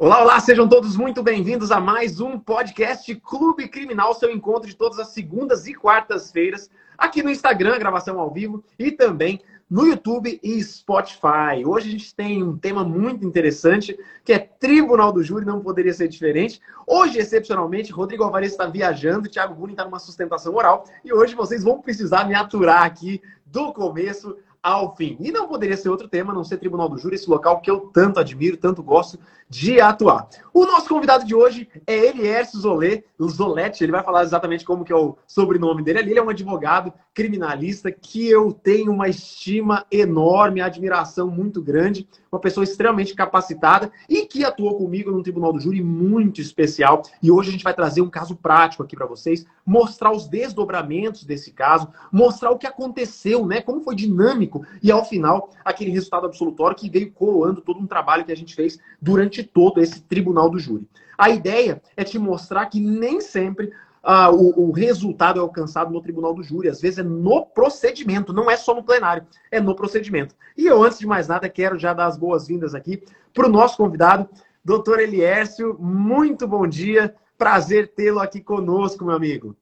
Olá, olá, sejam todos muito bem-vindos a mais um podcast Clube Criminal, seu encontro de todas as segundas e quartas-feiras, aqui no Instagram, gravação ao vivo, e também no YouTube e Spotify. Hoje a gente tem um tema muito interessante, que é Tribunal do Júri, não poderia ser diferente. Hoje, excepcionalmente, Rodrigo Alvarez está viajando, Thiago Buni está numa sustentação oral, e hoje vocês vão precisar me aturar aqui do começo ao fim. E não poderia ser outro tema, não ser Tribunal do Júri, esse local que eu tanto admiro, tanto gosto de atuar. O nosso convidado de hoje é Eliércio Zolé, Zoletti, ele vai falar exatamente como que é o sobrenome dele ali. Ele é um advogado criminalista que eu tenho uma estima enorme, admiração muito grande, uma pessoa extremamente capacitada e que atuou comigo num Tribunal do Júri muito especial. E hoje a gente vai trazer um caso prático aqui para vocês, mostrar os desdobramentos desse caso, mostrar o que aconteceu, né? Como foi dinâmico e ao final aquele resultado absolutório que veio coroando todo um trabalho que a gente fez durante todo esse Tribunal do Júri. A ideia é te mostrar que nem sempre ah, o, o, resultado é alcançado no tribunal do júri. Às vezes é no procedimento, não é só no plenário, é no procedimento. E eu, antes de mais nada, quero já dar as boas-vindas aqui para o nosso convidado, doutor Eliércio. Muito bom dia, prazer tê-lo aqui conosco, meu amigo.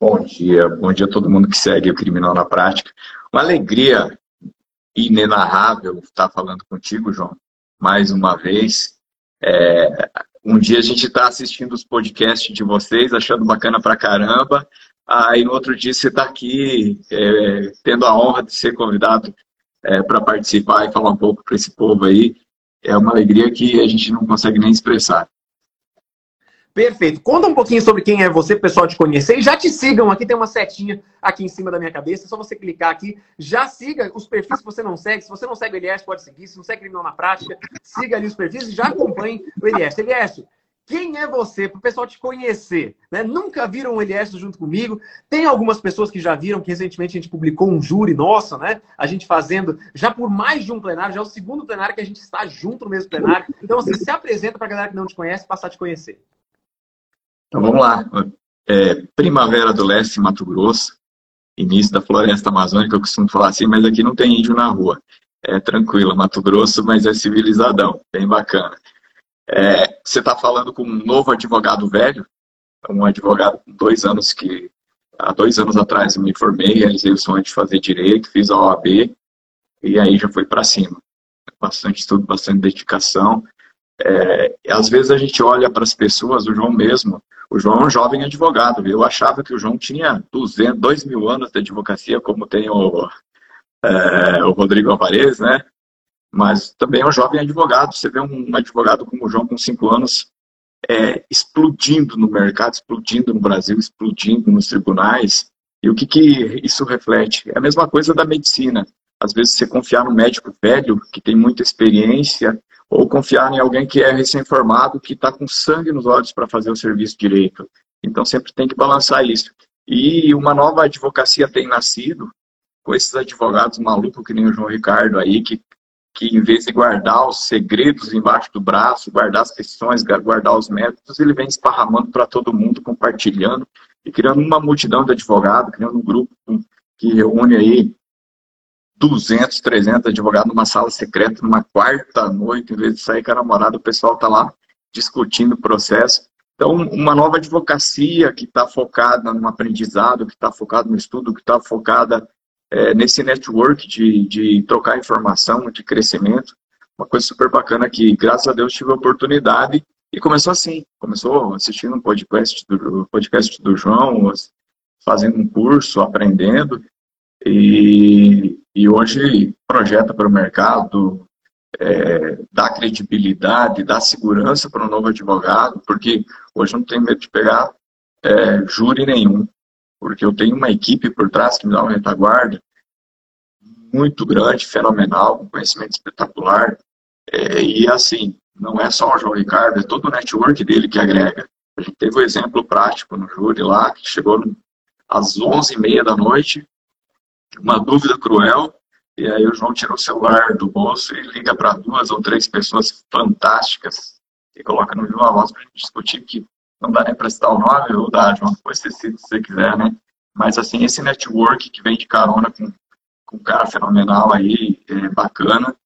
Bom dia, bom dia a todo mundo que segue o Criminal na Prática. Uma alegria inenarrável estar falando contigo, João, mais uma vez. É, um dia a gente está assistindo os podcasts de vocês, achando bacana pra caramba. Aí no outro dia você está aqui é, tendo a honra de ser convidado é, para participar e falar um pouco para esse povo aí. É uma alegria que a gente não consegue nem expressar. Perfeito. Conta um pouquinho sobre quem é você, pessoal te conhecer. E já te sigam. Aqui tem uma setinha aqui em cima da minha cabeça. É só você clicar aqui. Já siga os perfis que você não segue. Se você não segue o Elias, pode seguir. Se não segue Criminal na Prática, siga ali os perfis e já acompanhe o Elias. Elias, quem é você? Para o pessoal te conhecer. Né? Nunca viram o Elias junto comigo. Tem algumas pessoas que já viram, que recentemente a gente publicou um júri nosso, né? A gente fazendo já por mais de um plenário, já é o segundo plenário que a gente está junto no mesmo plenário. Então, assim, se apresenta para a galera que não te conhece, passar a te conhecer. Então vamos lá. É, Primavera do Leste, Mato Grosso, início da floresta amazônica, eu costumo falar assim, mas aqui não tem índio na rua. É tranquilo, Mato Grosso, mas é civilizadão, bem bacana. É, você está falando com um novo advogado velho, um advogado com dois anos que, há dois anos atrás me formei, realizei o sonho de fazer direito, fiz a OAB, e aí já foi para cima. Bastante estudo, bastante dedicação. É, às vezes a gente olha para as pessoas, o João mesmo, o João é um jovem advogado, eu achava que o João tinha 200, 2 mil anos de advocacia, como tem o, é, o Rodrigo Alvarez, né? Mas também é um jovem advogado. Você vê um advogado como o João com 5 anos é, explodindo no mercado, explodindo no Brasil, explodindo nos tribunais. E o que, que isso reflete? É a mesma coisa da medicina. Às vezes você confiar no médico velho, que tem muita experiência, ou confiar em alguém que é recém-formado, que está com sangue nos olhos para fazer o serviço direito. Então sempre tem que balançar isso. E uma nova advocacia tem nascido com esses advogados malucos que nem o João Ricardo aí, que, que em vez de guardar os segredos embaixo do braço, guardar as questões, guardar os métodos, ele vem esparramando para todo mundo, compartilhando e criando uma multidão de advogados, criando um grupo que reúne aí 200, 300 advogados numa sala secreta, numa quarta noite, em vez de sair com a namorada, o pessoal está lá discutindo o processo. Então, uma nova advocacia que está focada no aprendizado, que está focada no estudo, que está focada é, nesse network de, de trocar informação, de crescimento. Uma coisa super bacana que, graças a Deus, tive a oportunidade e começou assim. Começou assistindo um podcast do, podcast do João, fazendo um curso, aprendendo. E, e hoje projeta para o mercado, é, dá credibilidade, dá segurança para o novo advogado, porque hoje não tenho medo de pegar é, júri nenhum, porque eu tenho uma equipe por trás que me dá uma retaguarda muito grande, fenomenal, com conhecimento espetacular, é, e assim, não é só o João Ricardo, é todo o network dele que agrega. A gente teve um exemplo prático no júri lá, que chegou às 11h30 da noite, uma dúvida cruel, e aí o João tira o celular do bolso e liga para duas ou três pessoas fantásticas e coloca no Viva Voz para a discutir que não dá nem para citar o nome, ou dá, João, depois você se você quiser, né? Mas, assim, esse network que vem de carona com, com um cara fenomenal aí, é bacana,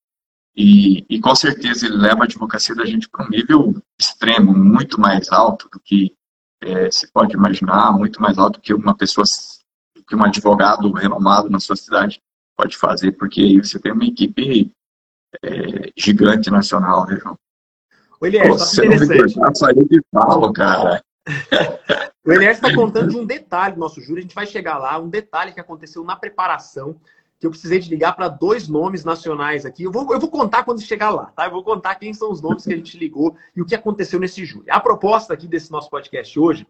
E, e, com certeza ele leva a advocacia da gente para um nível extremo, muito mais alto do que é, se pode imaginar, muito mais alto que uma pessoa, que um advogado renomado na sua cidade pode fazer, porque aí você tem uma equipe é, gigante nacional, né, João? O Elias, Pô, você não me sair de falo, cara. o Elias está contando de um detalhe do nosso júri, a gente vai chegar lá, um detalhe que aconteceu na preparação que eu precisei de ligar para dois nomes nacionais aqui. Eu vou, eu vou contar quando chegar lá, tá? Eu vou contar quem são os nomes que a gente ligou e o que aconteceu nesse júri. A proposta aqui desse nosso podcast hoje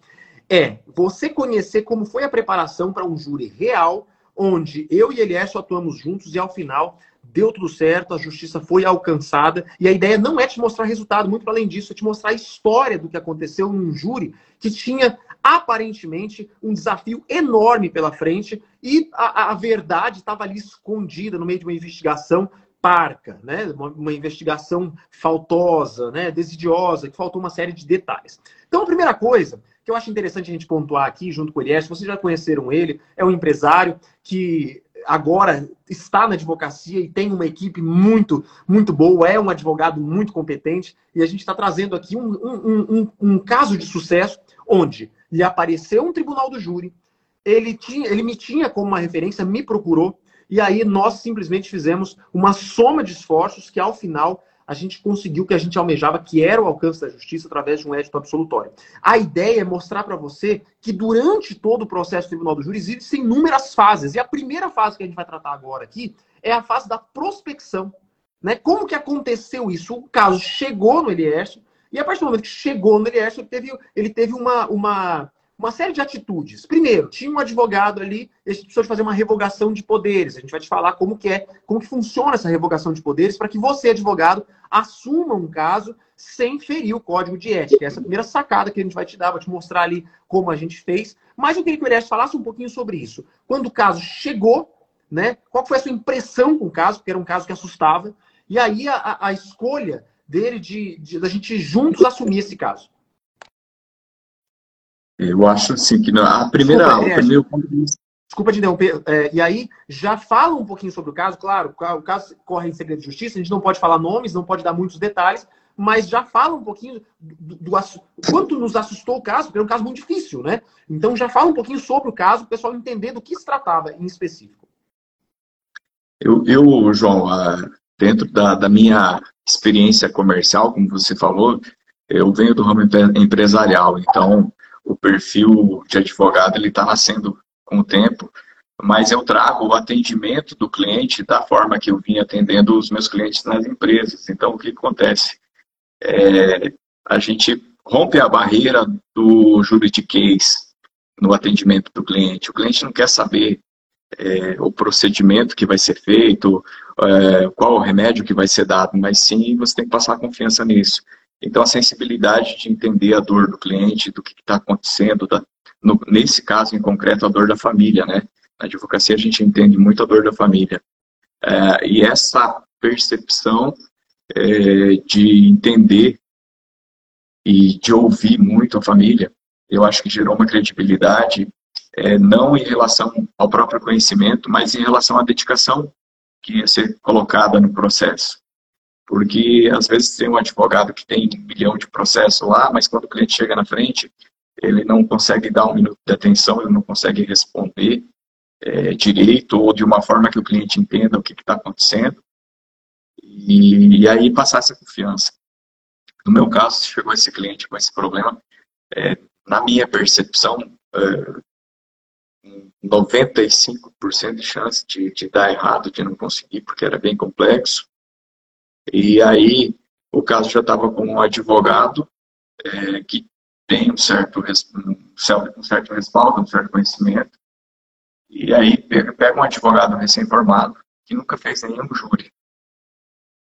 é você conhecer como foi a preparação para um júri real, onde eu e Elias atuamos juntos e ao final deu tudo certo, a justiça foi alcançada. E a ideia não é te mostrar resultado, muito além disso, é te mostrar a história do que aconteceu num júri que tinha aparentemente um desafio enorme pela frente e a, a verdade estava ali escondida no meio de uma investigação parca, né? Uma, uma, investigação faltosa, né? desidiosa, que faltou uma série de detalhes. Então, a primeira coisa que eu acho interessante a gente pontuar aqui, junto com o Elias, vocês já conheceram ele, é um empresário que agora está na advocacia e tem uma equipe muito, muito boa, é um advogado muito competente, e a gente está trazendo aqui um, um, um, um, caso de sucesso onde lhe apareceu um tribunal do júri, ele, tinha, ele me tinha como uma referência, me procurou, e aí nós simplesmente fizemos uma soma de esforços que, ao final, a gente conseguiu o que a gente almejava, que era o alcance da justiça através de um édito absolutório. A ideia é mostrar para você que durante todo o processo do Tribunal do Júri existem inúmeras fases. E a primeira fase que a gente vai tratar agora aqui é a fase da prospecção. Né? Como que aconteceu isso? O caso chegou no Elieste, e a partir do momento que chegou no Elieste, ele teve, ele teve uma, uma uma série de atitudes. Primeiro, tinha um advogado ali, ele precisou de fazer uma revogação de poderes. A gente vai te falar como que é, como que funciona essa revogação de poderes para que você, advogado, assuma um caso sem ferir o código de ética. Essa é a primeira sacada que a gente vai te dar, vou te mostrar ali como a gente fez. Mas eu queria que o Elias falasse um pouquinho sobre isso. Quando o caso chegou, né? Qual foi a sua impressão com o caso? Porque era um caso que assustava. E aí a, a escolha dele de, de, de a gente juntos assumir esse caso. Eu acho assim que a primeira Desculpa, aula, vista. Desculpa te interromper. É, e aí, já fala um pouquinho sobre o caso. Claro, o caso corre em segredo de justiça, a gente não pode falar nomes, não pode dar muitos detalhes, mas já fala um pouquinho do, do, do quanto nos assustou o caso, porque é um caso muito difícil, né? Então já fala um pouquinho sobre o caso, para o pessoal entender do que se tratava em específico. Eu, eu João, dentro da, da minha experiência comercial, como você falou, eu venho do ramo empresarial, então o perfil de advogado ele está nascendo com o tempo, mas eu trago o atendimento do cliente da forma que eu vim atendendo os meus clientes nas empresas. Então, o que acontece? É, a gente rompe a barreira do juridiquês no atendimento do cliente. O cliente não quer saber é, o procedimento que vai ser feito, é, qual o remédio que vai ser dado, mas sim você tem que passar confiança nisso. Então, a sensibilidade de entender a dor do cliente, do que está acontecendo, da, no, nesse caso em concreto, a dor da família, né? Na advocacia, a gente entende muito a dor da família. É, e essa percepção é, de entender e de ouvir muito a família, eu acho que gerou uma credibilidade, é, não em relação ao próprio conhecimento, mas em relação à dedicação que ia ser colocada no processo. Porque às vezes tem um advogado que tem um milhão de processos lá, mas quando o cliente chega na frente, ele não consegue dar um minuto de atenção, ele não consegue responder é, direito ou de uma forma que o cliente entenda o que está acontecendo. E, e, aí passar essa confiança. No meu caso, chegou esse cliente com esse problema, é, na minha percepção, é, 95% de chance de, de dar errado, de não conseguir, porque era bem complexo. E aí o caso já estava com um advogado é, que tem um certo, um certo respaldo, um certo conhecimento. E aí pega um advogado recém-formado que nunca fez nenhum júri.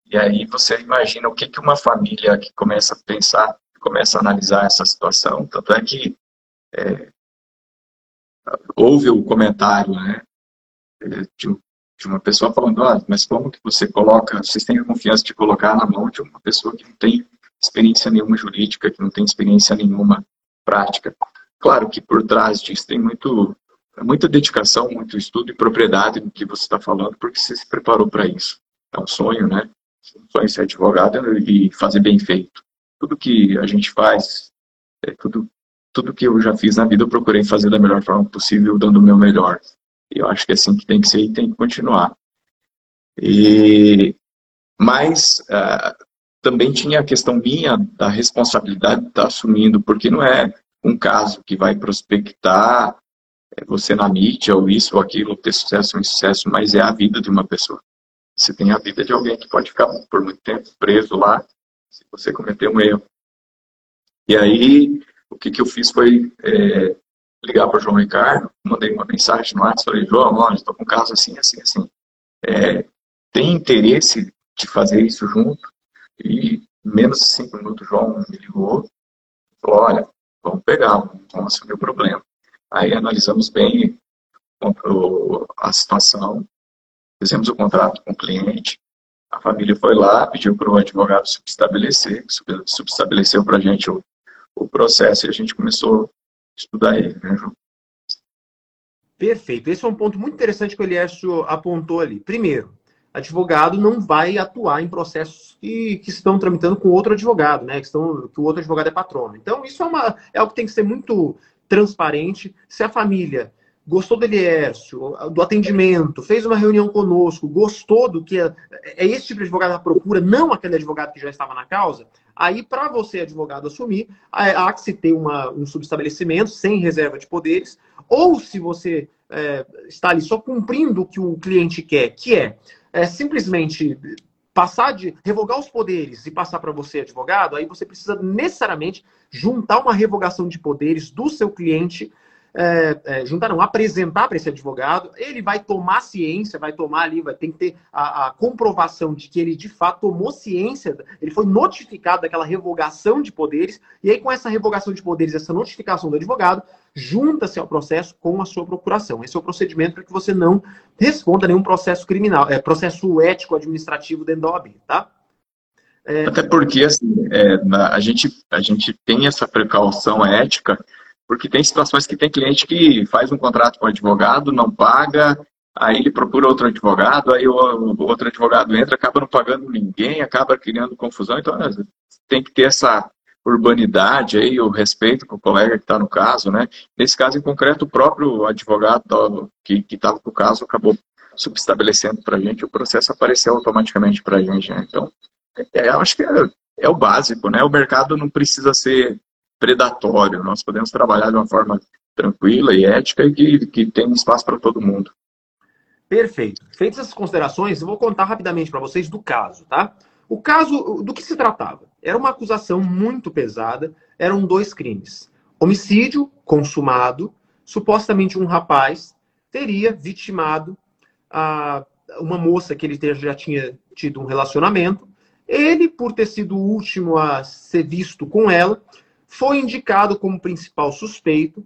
E aí você imagina o que, que uma família que começa a pensar, começa a analisar essa situação. Tanto é que é, houve o comentário né, de, de uma pessoa falando, ah, mas como que você coloca, vocês têm a confiança de colocar na mão de uma pessoa que não tem experiência nenhuma jurídica, que não tem experiência nenhuma prática. Claro que por trás disso tem muito, muita dedicação, muito estudo e propriedade no que você está falando, porque você se preparou para isso. É um sonho, né? sonho ser advogado e fazer bem feito. Tudo que a gente faz, é tudo, tudo que eu já fiz na vida, eu procurei fazer da melhor forma possível, dando o meu melhor. Eu acho que é assim que tem que ser e tem que continuar. E, mas uh, também tinha a questão minha da responsabilidade de estar assumindo, porque não é um caso que vai prospectar é, você na mídia ou isso ou aquilo, ter sucesso ou insucesso, mas é a vida de uma pessoa. Você tem a vida de alguém que pode ficar por muito tempo preso lá se você cometer um erro. E aí, o que, que eu fiz foi é, ligar para o João Ricardo, mandei uma mensagem no WhatsApp, falei, João, olha, estou com um caso assim, assim, assim. É, tem interesse de fazer isso junto? E menos de cinco minutos, o João me ligou, falou, olha, vamos pegar, vamos assumir o problema. Aí analisamos bem a situação, fizemos o contrato com o cliente, a família foi lá, pediu para o advogado subestabelecer, subestabeleceu para a gente o, o processo e a gente começou estudar ele, né, João? Perfeito. Esse é um ponto muito interessante que o Eliécio apontou ali. Primeiro, advogado não vai atuar em processos que, que estão tramitando com outro advogado, né? Que, estão, que o outro advogado é patrono. Então, isso é, uma, é algo que tem que ser muito transparente. Se a família gostou do Eliércio, do atendimento, fez uma reunião conosco, gostou do que é, é esse tipo de advogado à procura, não aquele advogado que já estava na causa, aí para você, advogado, assumir, há que se ter uma, um subestabelecimento sem reserva de poderes, ou se você é, está ali só cumprindo o que o cliente quer, que é, é simplesmente passar de revogar os poderes e passar para você advogado, aí você precisa necessariamente juntar uma revogação de poderes do seu cliente é, é, juntar, não, apresentar para esse advogado, ele vai tomar ciência, vai tomar ali, vai ter que ter a, a, comprovação de que ele de fato tomou ciência, ele foi notificado daquela revogação de poderes, e aí com essa revogação de poderes, essa notificação do advogado, junta-se ao processo com a sua procuração. Esse é o procedimento para que você não responda a nenhum processo criminal, é, processo ético administrativo dentro da OAB, tá? É... Até porque assim, é, na, a, gente, a gente tem essa precaução ética porque tem situações que tem cliente que faz um contrato com o advogado, não paga, aí ele procura outro advogado, aí o, outro advogado entra, acaba não pagando ninguém, acaba criando confusão. Então, né, tem que ter essa urbanidade aí, o respeito com o colega que está no caso, né? Nesse caso em concreto, o próprio advogado que estava com o caso acabou subestabelecendo para a gente, o processo apareceu automaticamente para a gente, né? Então, é, eu acho que é, é o básico, né? O mercado não precisa ser predatório. Nós podemos trabalhar de uma forma tranquila e ética e que, que tem espaço para todo mundo. Perfeito. Feitas essas considerações, eu vou contar rapidamente para vocês do caso, tá? O caso, do que se tratava? Era uma acusação muito pesada, eram dois crimes. Homicídio consumado, supostamente um rapaz teria vitimado a, uma moça que ele já tinha tido um relacionamento. Ele, por ter sido o último a ser visto com ela, foi indicado como principal suspeito.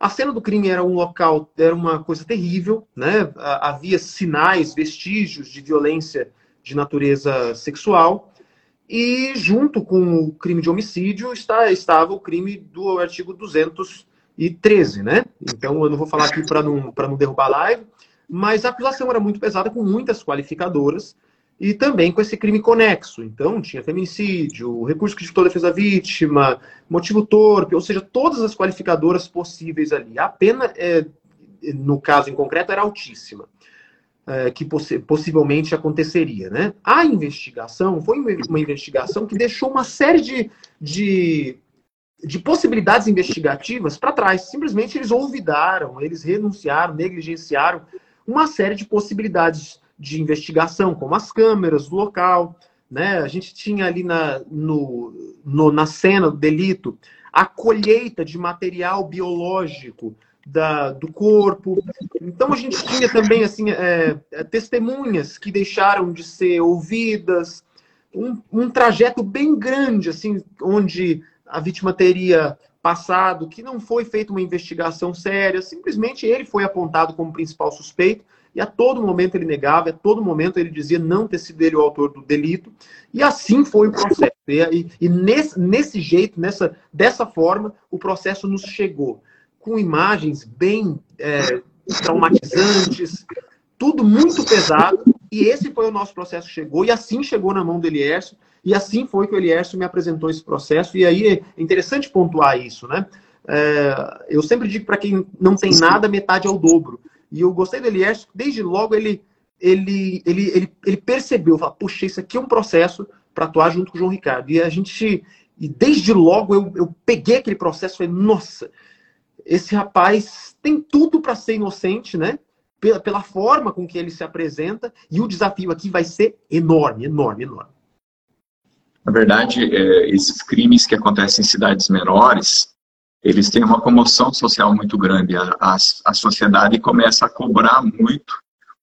A cena do crime era um local, era uma coisa terrível, né? Havia sinais, vestígios de violência de natureza sexual. E junto com o crime de homicídio está, estava o crime do artigo 213, né? Então eu não vou falar aqui para não, não derrubar a live, mas a acusação era muito pesada, com muitas qualificadoras e também com esse crime conexo. Então, tinha feminicídio, recurso que dificultou a defesa da vítima, motivo torpe, ou seja, todas as qualificadoras possíveis ali. A pena, é, no caso em concreto, era altíssima, é, que poss possivelmente aconteceria. Né? A investigação foi uma investigação que deixou uma série de, de, de possibilidades investigativas para trás. Simplesmente eles olvidaram, eles renunciaram, negligenciaram uma série de possibilidades de investigação, como as câmeras do local. Né? A gente tinha ali na, no, no, na cena do delito a colheita de material biológico da, do corpo. Então a gente tinha também assim é, é, testemunhas que deixaram de ser ouvidas, um, um trajeto bem grande assim, onde a vítima teria passado, que não foi feita uma investigação séria, simplesmente ele foi apontado como principal suspeito e a todo momento ele negava, a todo momento ele dizia não ter sido ele o autor do delito. E assim foi o processo. E, e nesse, nesse jeito, nessa, dessa forma, o processo nos chegou. Com imagens bem é, traumatizantes, tudo muito pesado, E esse foi o nosso processo chegou, e assim chegou na mão do Eliércio, e assim foi que o Eliércio me apresentou esse processo, e aí é interessante pontuar isso, né? É, eu sempre digo para quem não tem nada, metade é o dobro. E eu gostei do Eliércio, desde logo ele, ele, ele, ele, ele percebeu, falou, puxa, isso aqui é um processo para atuar junto com o João Ricardo. E a gente, e desde logo eu, eu peguei aquele processo e falei, nossa, esse rapaz tem tudo para ser inocente, né? Pela, pela forma com que ele se apresenta, e o desafio aqui vai ser enorme, enorme, enorme. Na verdade, é, esses crimes que acontecem em cidades menores, eles têm uma comoção social muito grande. A, a, a sociedade começa a cobrar muito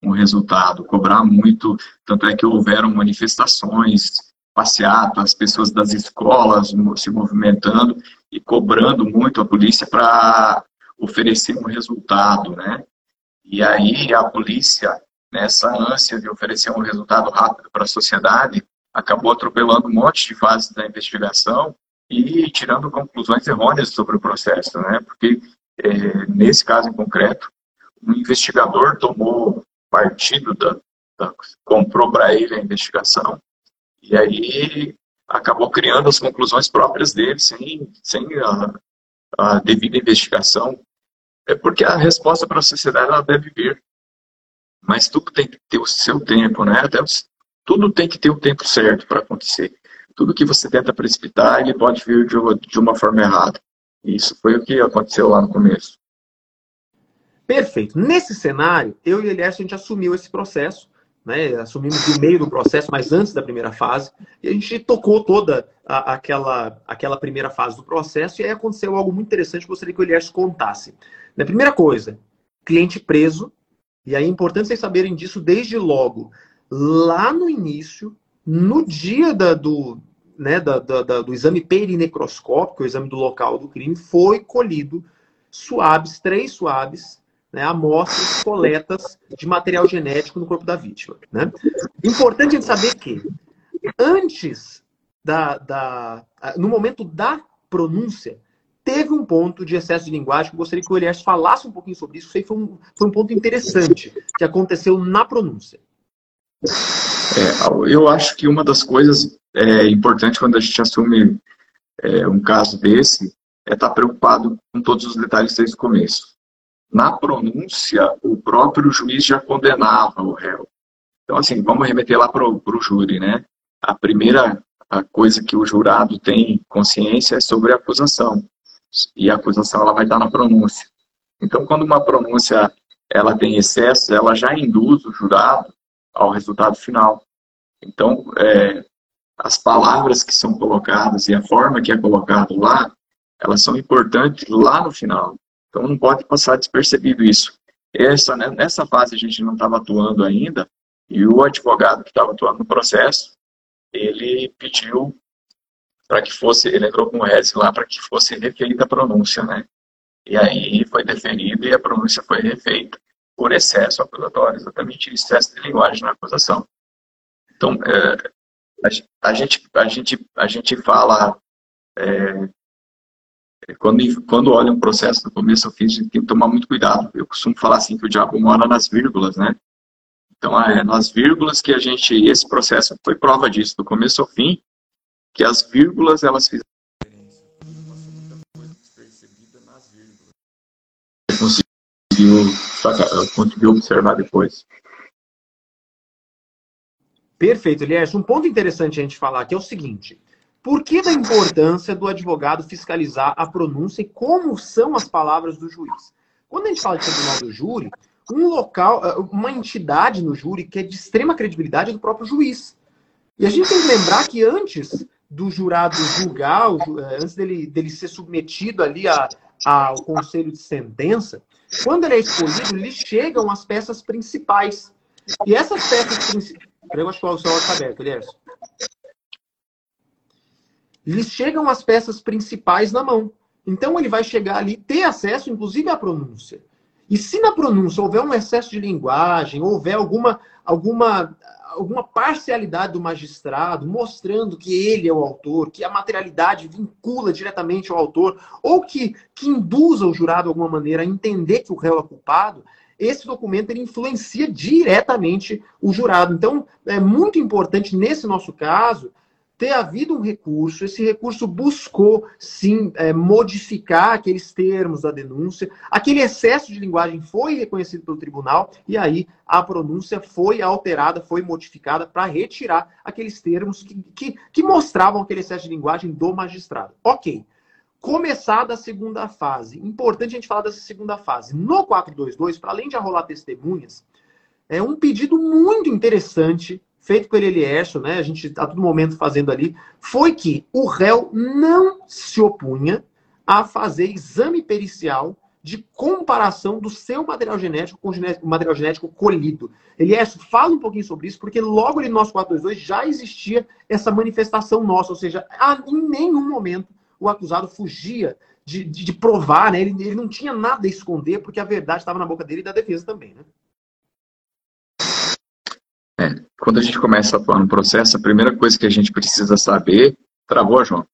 um resultado, cobrar muito. Tanto é que houveram manifestações, passeatas, as pessoas das escolas se movimentando e cobrando muito a polícia para oferecer um resultado, né? E aí a polícia, nessa ânsia de oferecer um resultado rápido para a sociedade, acabou atropelando um monte de fases da investigação e tirando conclusões errôneas sobre o processo, né? Porque é, nesse caso em concreto, um investigador tomou partido da, da comprou para ele a investigação e aí acabou criando as conclusões próprias dele sem, sem a, a devida investigação. É porque a resposta para a sociedade ela deve vir, mas tudo tem que ter o seu tempo, né? Até os, tudo tem que ter o tempo certo para acontecer tudo que você tenta precipitar, ele pode vir de uma, forma errada. E isso foi o que aconteceu lá no começo. Perfeito. Nesse cenário, eu e o Elias, a gente assumiu esse processo, né? assumimos no meio do processo, mas antes da primeira fase, e a gente tocou toda a, aquela, aquela primeira fase do processo, e aí aconteceu algo muito interessante que eu gostaria que o Elias contasse. Na primeira coisa, cliente preso, e aí é importante vocês saberem disso desde logo. Lá no início, no dia da, do, né, da, da, do exame perinecroscópico, o exame do local do crime, foi colhido suaves, três suaves, né, amostras coletas de material genético no corpo da vítima. Né? Importante a gente saber que, antes da, da. no momento da pronúncia, teve um ponto de excesso de linguagem que eu gostaria que o Elias falasse um pouquinho sobre isso. Isso foi um, foi um ponto interessante que aconteceu na pronúncia. É, eu acho que uma das coisas é, importantes quando a gente assume é, um caso desse é estar preocupado com todos os detalhes desde o começo. Na pronúncia, o próprio juiz já condenava o réu. Então, assim, vamos remeter lá para o júri, né? A primeira a coisa que o jurado tem consciência é sobre a acusação. E a acusação ela vai estar na pronúncia. Então, quando uma pronúncia ela tem excesso, ela já induz o jurado ao resultado final. Então, é, as palavras que são colocadas e a forma que é colocado lá, elas são importantes lá no final. Então, não pode passar despercebido isso. Essa, né, nessa fase a gente não estava atuando ainda e o advogado que estava atuando no processo, ele pediu para que fosse, ele entrou com o RES lá para que fosse refeita a pronúncia, né? E aí foi deferido e a pronúncia foi refeita por excesso acusatório, exatamente excesso de linguagem na acusação. Então, é, a, gente, a, gente, a gente fala, é, quando, quando olha um processo do começo ao fim, a gente tem que tomar muito cuidado. Eu costumo falar assim que o diabo mora nas vírgulas, né? Então, é nas vírgulas que a gente, esse processo foi prova disso, do começo ao fim, que as vírgulas, elas fizeram conseguiu, conseguiu observar depois. Perfeito, Elias. Um ponto interessante a gente falar aqui é o seguinte: por que da importância do advogado fiscalizar a pronúncia e como são as palavras do juiz? Quando a gente fala de tribunal do júri, um local, eh, uma entidade no júri que é de extrema credibilidade é do próprio juiz. E a gente tem que lembrar que antes do jurado julgar, eh, antes dele, dele ser submetido ali ao conselho de sentença, quando ele é escolhido, lhe chegam as peças principais. E essas peças principais. Eu acho que o seu está aberto, aliás. Lhes chegam as peças principais na mão. Então ele vai chegar ali, ter acesso, inclusive, à pronúncia. E se na pronúncia houver um excesso de linguagem, houver alguma, alguma alguma parcialidade do magistrado, mostrando que ele é o autor, que a materialidade vincula diretamente ao autor, ou que, que induza o jurado de alguma maneira a entender que o réu é culpado, esse documento ele influencia diretamente o jurado. Então, é muito importante nesse nosso caso ter havido um recurso, esse recurso buscou, sim, é, modificar aqueles termos da denúncia, aquele excesso de linguagem foi reconhecido pelo tribunal, e aí a pronúncia foi alterada, foi modificada para retirar aqueles termos que, que, que mostravam aquele excesso de linguagem do magistrado. Ok. Começada a segunda fase. Importante a gente falar dessa segunda fase. No 422, para além de arrolar testemunhas, é um pedido muito interessante feito pelo Eliezer, né, a gente a todo momento fazendo ali, foi que o réu não se opunha a fazer exame pericial de comparação do seu material genético com o material genético colhido. Eliezer, fala um pouquinho sobre isso, porque logo ali no nosso 422 já existia essa manifestação nossa, ou seja, em nenhum momento o acusado fugia de, de, de provar, né? Ele, ele não tinha nada a esconder, porque a verdade estava na boca dele e da defesa também, né? É, quando a gente começa a atuar no processo, a primeira coisa que a gente precisa saber. Travou, João?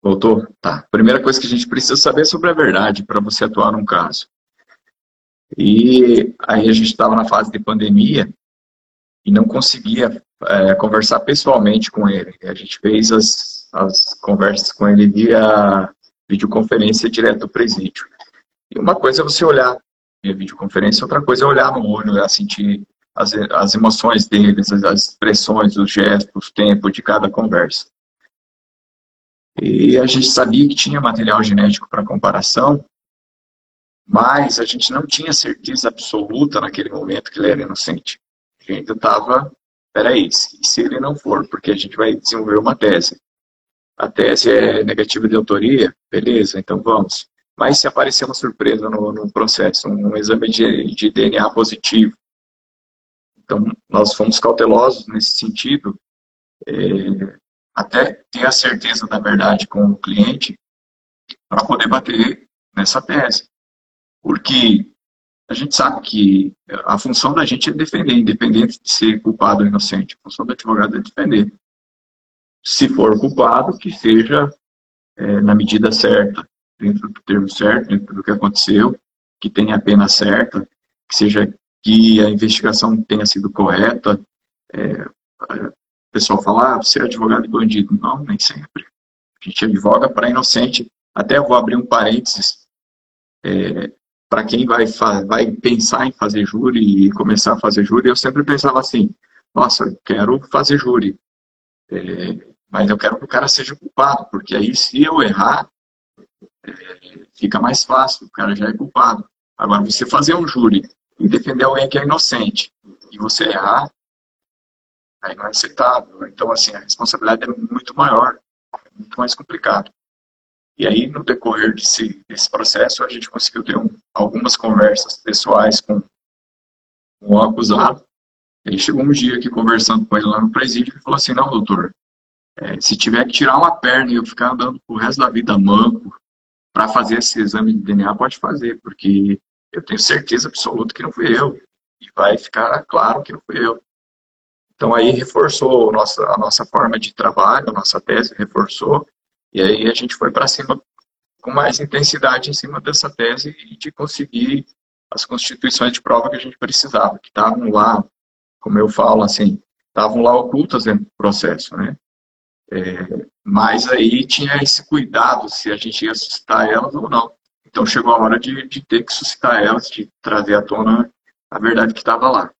Voltou? Tá. Primeira coisa que a gente precisa saber é sobre a verdade para você atuar num caso. E aí a gente estava na fase de pandemia e não conseguia é, conversar pessoalmente com ele. A gente fez as, as conversas com ele via videoconferência direto do presídio. E uma coisa é você olhar via videoconferência, outra coisa é olhar no olho, é sentir as, as emoções deles, as, expressões, os gestos, o tempo de cada conversa. E a gente sabia que tinha material genético para comparação, mas a gente não tinha certeza absoluta naquele momento que ele era inocente. A gente estava, peraí, e se ele não for? Porque a gente vai desenvolver uma tese. A tese é negativa de autoria, beleza, então vamos. Mas se aparecer uma surpresa no, no processo, um exame de, de DNA positivo, então nós fomos cautelosos nesse sentido, é, até ter a certeza da verdade com o cliente, para poder bater nessa tese. Porque a gente sabe que a função da gente é defender, independente de ser culpado ou inocente. A função do advogado é defender. Se for culpado, que seja é, na medida certa, dentro do termo certo, dentro do que aconteceu, que tenha a pena certa, que seja que a investigação tenha sido correta. É, o pessoal fala, ah, você é advogado de bandido. Não, nem sempre. A gente advoga para inocente. Até vou abrir um parênteses. É, para quem vai, vai pensar em fazer júri e começar a fazer júri, eu sempre pensava assim, nossa, eu quero fazer júri, é, mas eu quero que o cara seja culpado, porque aí se eu errar, é, fica mais fácil, o cara já é culpado. Agora, você fazer um júri e defender alguém que é inocente e você errar, aí não é aceitável. Então, assim, a responsabilidade é muito maior, muito mais complicado. E aí, no decorrer desse, desse processo, a gente conseguiu ter um, algumas conversas pessoais com, com o acusado. Ele chegou um dia aqui conversando com ele lá no presídio e falou assim, não, doutor, é, se tiver que tirar uma perna e eu ficar andando o resto da vida manco, para fazer esse exame de DNA, pode fazer, porque eu tenho certeza absoluta que não fui eu. E vai ficar claro que não fui eu. Então aí reforçou a nossa, a nossa forma de trabalho, a nossa tese reforçou, e aí a gente foi para cima com mais intensidade em cima dessa tese e de conseguir as constituições de prova que a gente precisava, que estavam lá, como eu falo assim, estavam lá ocultas dentro do processo, né? É, mas aí tinha esse cuidado se a gente ia suscitar elas ou não. Então chegou a hora de, de ter que suscitar elas, de trazer à tona a verdade que estava lá.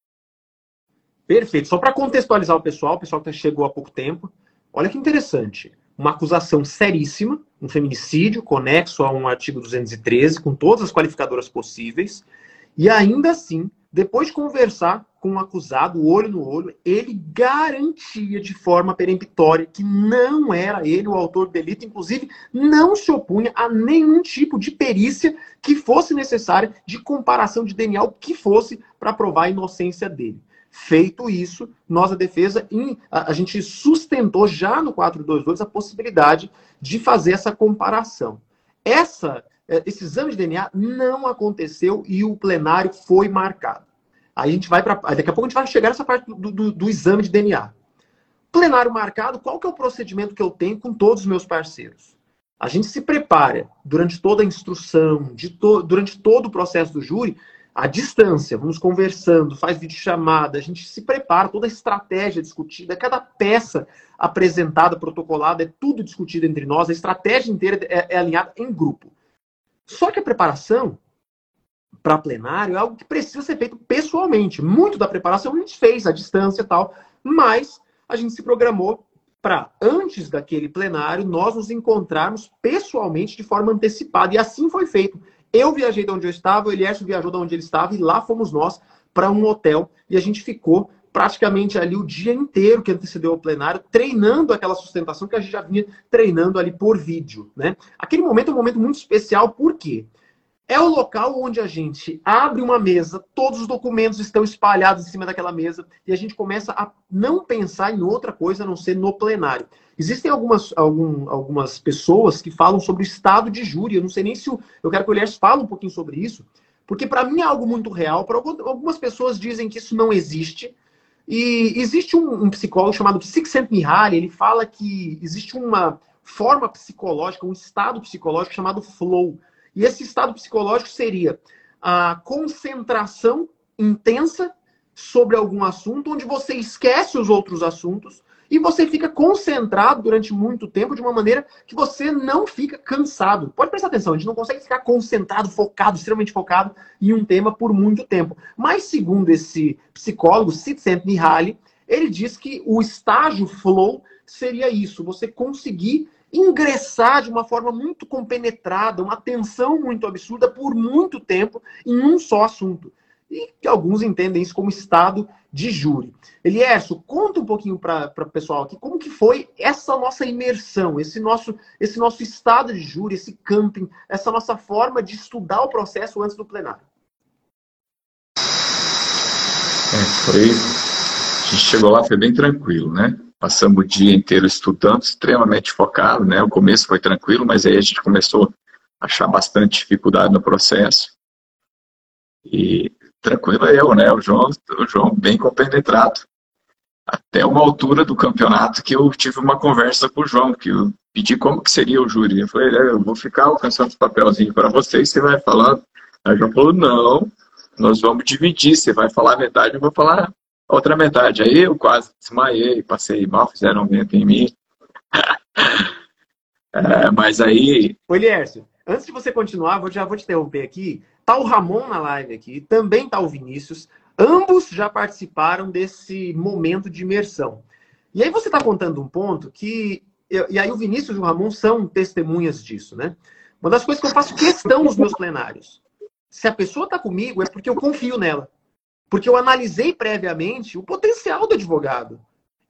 Perfeito. Só para contextualizar o pessoal, o pessoal que chegou há pouco tempo, olha que interessante. Uma acusação seríssima, um feminicídio conexo a um artigo 213, com todas as qualificadoras possíveis, e ainda assim, depois de conversar com o acusado, olho no olho, ele garantia de forma peremptória que não era ele o autor do delito, inclusive não se opunha a nenhum tipo de perícia que fosse necessária, de comparação de DNA, o que fosse, para provar a inocência dele. Feito isso, nós, a defesa, a gente sustentou já no 422 a possibilidade de fazer essa comparação. Essa, eh, esse exame de DNA não aconteceu e o plenário foi marcado. Aí a gente vai para. Daqui a pouco a gente vai chegar nessa parte do, do, do, exame de DNA. Plenário marcado, qual que é o procedimento que eu tenho com todos os meus parceiros? a gente se prepara durante toda a instrução, to durante todo o processo do júri, à distância, vamos conversando, faz videochamada, a gente se prepara, toda a estratégia discutida, cada peça apresentada, protocolada, é tudo discutido entre nós, a estratégia inteira é, é alinhada em grupo. Só que a preparação para plenário é algo que precisa ser feito pessoalmente. Muito da preparação a gente fez à distância e tal, mas a gente se programou para, antes daquele plenário, nós nos encontrarmos pessoalmente de forma antecipada. E assim foi feito. Eu viajei de onde eu estava, o Elias viajou de onde ele estava, e lá fomos nós para um hotel. E a gente ficou praticamente ali o dia inteiro que antecedeu o plenário, treinando aquela sustentação que a gente já vinha treinando ali por vídeo. Né? Aquele momento é um momento muito especial, por quê? É o local onde a gente abre uma mesa, todos os documentos estão espalhados em cima daquela mesa e a gente começa a não pensar em outra coisa a não ser no plenário. Existem algumas, algum, algumas pessoas que falam sobre o estado de júri. Eu não sei nem se o, eu quero que o Elias fale um pouquinho sobre isso, porque para mim é algo muito real. Para algumas pessoas dizem que isso não existe. E existe um, um psicólogo chamado Csikszentmihalyi, ele fala que existe uma forma psicológica, um estado psicológico chamado flow e esse estado psicológico seria a concentração intensa sobre algum assunto, onde você esquece os outros assuntos e você fica concentrado durante muito tempo de uma maneira que você não fica cansado. Pode prestar atenção, a gente não consegue ficar concentrado, focado, extremamente focado em um tema por muito tempo. Mas segundo esse psicólogo, Csikszentmihalyi, ele diz que o estágio flow seria isso, você conseguir ingressar de uma forma muito compenetrada, uma atenção muito absurda por muito tempo em um só assunto. E que alguns entendem isso como estado de júri. Elierso, conta um pouquinho para o pessoal aqui como que foi essa nossa imersão, esse nosso, esse nosso estado de júri, esse camping, essa nossa forma de estudar o processo antes do plenário. É, foi. A gente chegou lá, foi bem tranquilo, né? Passamos o dia inteiro estudando, extremamente focado, né? O começo foi tranquilo, mas aí a gente começou a achar bastante dificuldade no processo. E tranquilo eu, né? O João, o João bem compenetrado. Até uma altura do campeonato que eu tive uma conversa com o João, que eu pedi como que seria o júri. Eu falei, é, eu vou ficar alcançando os papelzinhos para vocês, você vai falando. Aí o João falou, não, nós vamos dividir, você vai falar a verdade, eu vou falar outra metade. Aí eu quase desmaiei, passei mal, fizeram vento em mim. é, mas aí. Oi, antes de você continuar, vou, já vou te interromper aqui. Tá o Ramon na live aqui, também tá o Vinícius. Ambos já participaram desse momento de imersão. E aí você está contando um ponto que. E aí o Vinícius e o Ramon são testemunhas disso, né? Uma das coisas que eu faço questão nos meus plenários. Se a pessoa está comigo, é porque eu confio nela. Porque eu analisei previamente o potencial do advogado.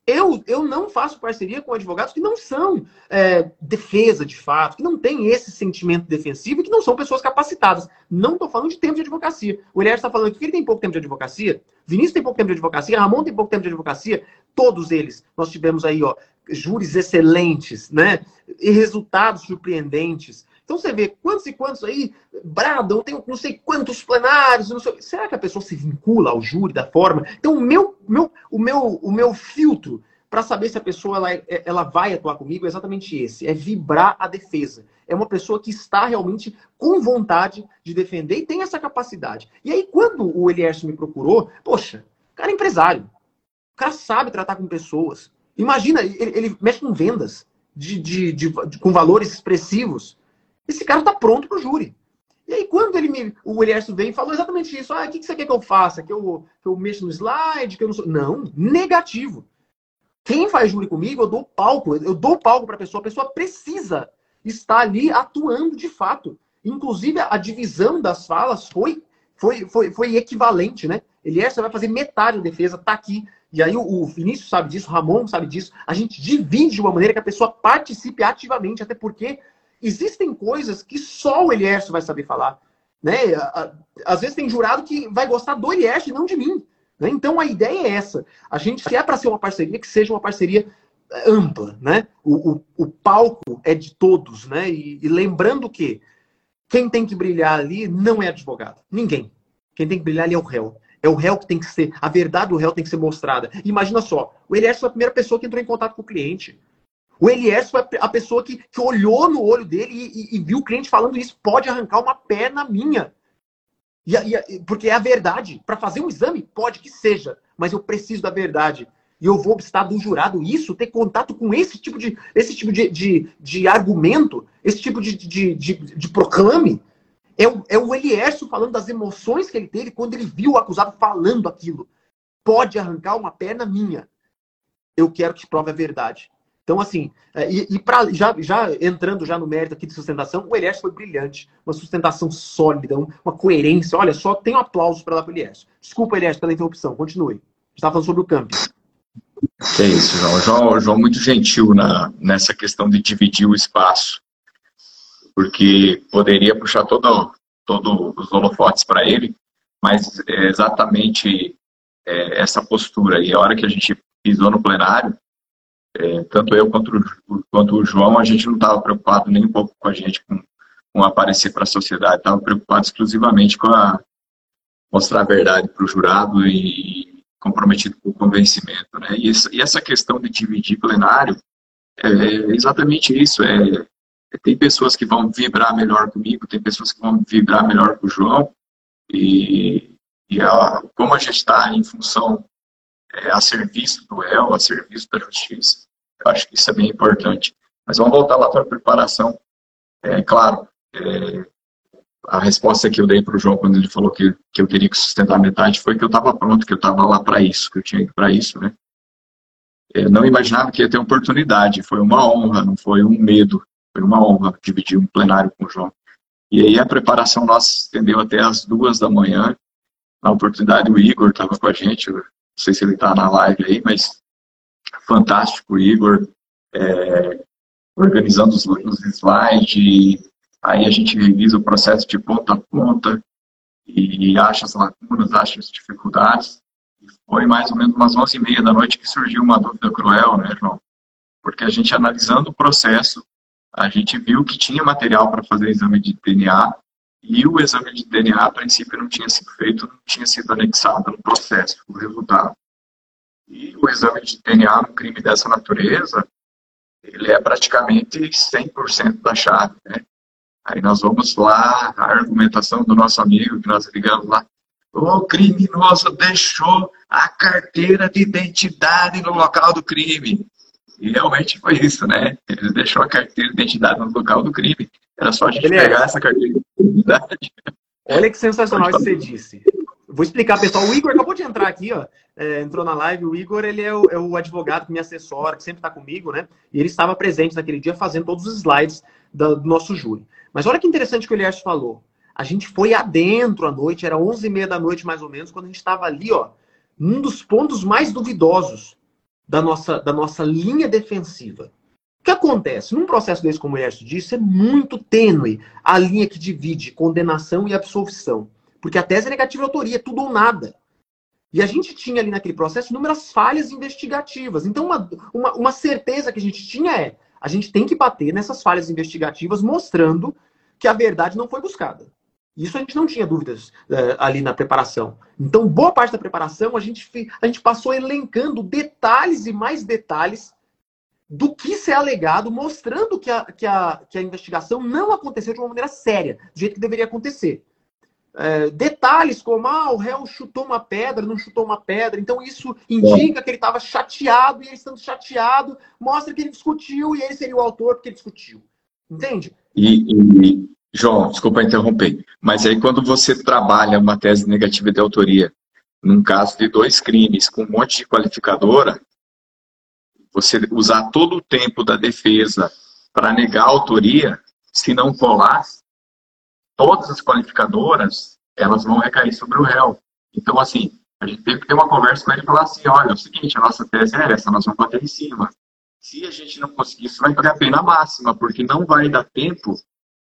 Eu, eu não faço parceria com advogados que não são é, defesa de fato, que não têm esse sentimento defensivo e que não são pessoas capacitadas. Não estou falando de tempo de advocacia. O Elias está falando que ele tem pouco tempo de advocacia, Vinícius tem pouco tempo de advocacia, Ramon tem pouco tempo de advocacia, todos eles. Nós tivemos aí, ó, júris excelentes, né? E resultados surpreendentes. Então você vê quantos e quantos aí bradam, tem não sei quantos plenários, não sei, será que a pessoa se vincula ao júri da forma? Então o meu, meu, o meu, o meu filtro para saber se a pessoa ela, é, ela vai atuar comigo é exatamente esse, é vibrar a defesa. É uma pessoa que está realmente com vontade de defender e tem essa capacidade. E aí quando o Elias me procurou, poxa, o cara é empresário, o cara sabe tratar com pessoas. Imagina, ele, ele mexe com vendas de, de, de, de com valores expressivos. Esse cara está pronto para o júri. E aí, quando ele me, o Eliércio veio e falou exatamente isso, ah, o que, que você quer que eu faça? Que eu, que eu mexa no slide? Que eu não sou. Não, negativo. Quem faz júri comigo, eu dou palco. Eu dou palco para a pessoa. A pessoa precisa estar ali atuando de fato. Inclusive, a divisão das falas foi, foi, foi, foi equivalente, né? Eliércio vai fazer metade da defesa, tá aqui. E aí o Vinícius sabe disso, o Ramon sabe disso. A gente divide de uma maneira que a pessoa participe ativamente, até porque existem coisas que só o Eliércio vai saber falar. Né? Às vezes tem jurado que vai gostar do Eliércio e não de mim. Né? Então a ideia é essa. A gente, se é para ser uma parceria, que seja uma parceria ampla. Né? O, o, o palco é de todos. Né? E, e lembrando que quem tem que brilhar ali não é advogado. Ninguém. Quem tem que brilhar ali é o réu. É o réu que tem que ser. A verdade do réu tem que ser mostrada. Imagina só, o Elias foi a primeira pessoa que entrou em contato com o cliente. O Elias foi a pessoa que, que olhou no olho dele e, e, e, viu o cliente falando isso. Pode arrancar uma perna minha. E, e porque é a verdade. Para fazer um exame, pode que seja. Mas eu preciso da verdade. E eu vou estar do jurado isso, ter contato com esse tipo de, esse tipo de, de, de argumento, esse tipo de, de, de, de proclame. É o, é o Elierso falando das emoções que ele teve quando ele viu o acusado falando aquilo. Pode arrancar uma perna minha. Eu quero que prove a verdade. Então, assim, é, e, e pra, já, já entrando já no mérito aqui de sustentação, o Elias foi brilhante. Uma sustentação sólida, uma coerência. Olha, só tenho aplausos para dar para o Elias. Desculpa, Elias, pela interrupção. Continue. Estava falando sobre o. Que é isso, João. João, João muito gentil na, nessa questão de dividir o espaço. Porque poderia puxar todo, todo os holofotes para ele, mas é exatamente é, essa postura. E a hora que a gente pisou no plenário, é, tanto eu quanto, quanto o João, a gente não estava preocupado nem um pouco com a gente, com, com aparecer para a sociedade, estava preocupado exclusivamente com a mostrar a verdade para o jurado e, e, comprometido com o convencimento. Né? E, essa, e essa questão de dividir plenário é, é exatamente isso. É, é, tem pessoas que vão vibrar melhor comigo, tem pessoas que vão vibrar melhor com o João, e, e a, como a gente está em função é, a serviço do réu, a serviço da justiça. Eu acho que isso é bem importante. Mas vamos voltar lá para a preparação. É claro, é, a resposta que eu dei para o João quando ele falou que, que eu teria que sustentar metade foi que eu estava pronto, que eu estava lá para isso, que eu tinha ido para isso, né? Eu não imaginava que ia ter oportunidade, foi uma honra, não foi um medo, foi uma honra dividir um plenário com o João. E aí a preparação nossa se estendeu até as duas da manhã. Na oportunidade o Igor estava com a gente, não sei se ele está na live aí, mas fantástico, Igor, é, organizando os, os slides, aí a gente revisa o processo de ponta a ponta e acha as lacunas, acha as dificuldades. E foi mais ou menos umas 11 e meia da noite que surgiu uma dúvida cruel, né, João? Porque a gente analisando o processo, a gente viu que tinha material para fazer exame de DNA e o exame de DNA, a princípio, não tinha sido feito, não tinha sido anexado no processo, o resultado. E o exame de DNA no crime dessa natureza, ele é praticamente 100% da chave, né? Aí nós vamos lá, a argumentação do nosso amigo, que nós ligamos lá, o criminoso deixou a carteira de identidade no local do crime. E realmente foi isso, né? Ele deixou a carteira de identidade no local do crime. Era só a gente pegar essa carteira de identidade. Olha que sensacional isso que você disse. Vou explicar, pessoal. O Igor acabou de entrar aqui, ó. É, entrou na live. O Igor, ele é o, é o advogado que me assessora, que sempre está comigo, né? E ele estava presente naquele dia fazendo todos os slides do, do nosso júri. Mas olha que interessante que o Elias falou. A gente foi adentro à noite, era 11h30 da noite mais ou menos, quando a gente estava ali, ó, num dos pontos mais duvidosos da nossa, da nossa linha defensiva. Acontece? Num processo desse, como o Ernesto disse, é muito tênue a linha que divide condenação e absolvição. Porque a tese é negativa de autoria, é tudo ou nada. E a gente tinha ali naquele processo inúmeras falhas investigativas. Então, uma, uma, uma certeza que a gente tinha é: a gente tem que bater nessas falhas investigativas, mostrando que a verdade não foi buscada. Isso a gente não tinha dúvidas uh, ali na preparação. Então, boa parte da preparação, a gente, a gente passou elencando detalhes e mais detalhes do que se é alegado, mostrando que a, que, a, que a investigação não aconteceu de uma maneira séria, do jeito que deveria acontecer. É, detalhes como, ah, o réu chutou uma pedra, não chutou uma pedra, então isso indica que ele estava chateado, e ele estando chateado, mostra que ele discutiu e ele seria o autor porque ele discutiu. Entende? E, e João, desculpa interromper, mas aí quando você trabalha uma tese negativa de autoria, num caso de dois crimes com um monte de qualificadora, você usar todo o tempo da defesa para negar a autoria, se não colar, todas as qualificadoras, elas vão recair sobre o réu. Então, assim, a gente teve que ter uma conversa com ele e falar assim, olha, é o seguinte, a nossa tese é essa, nós vamos bater em cima. Se a gente não conseguir, isso vai pagar a pena máxima, porque não vai dar tempo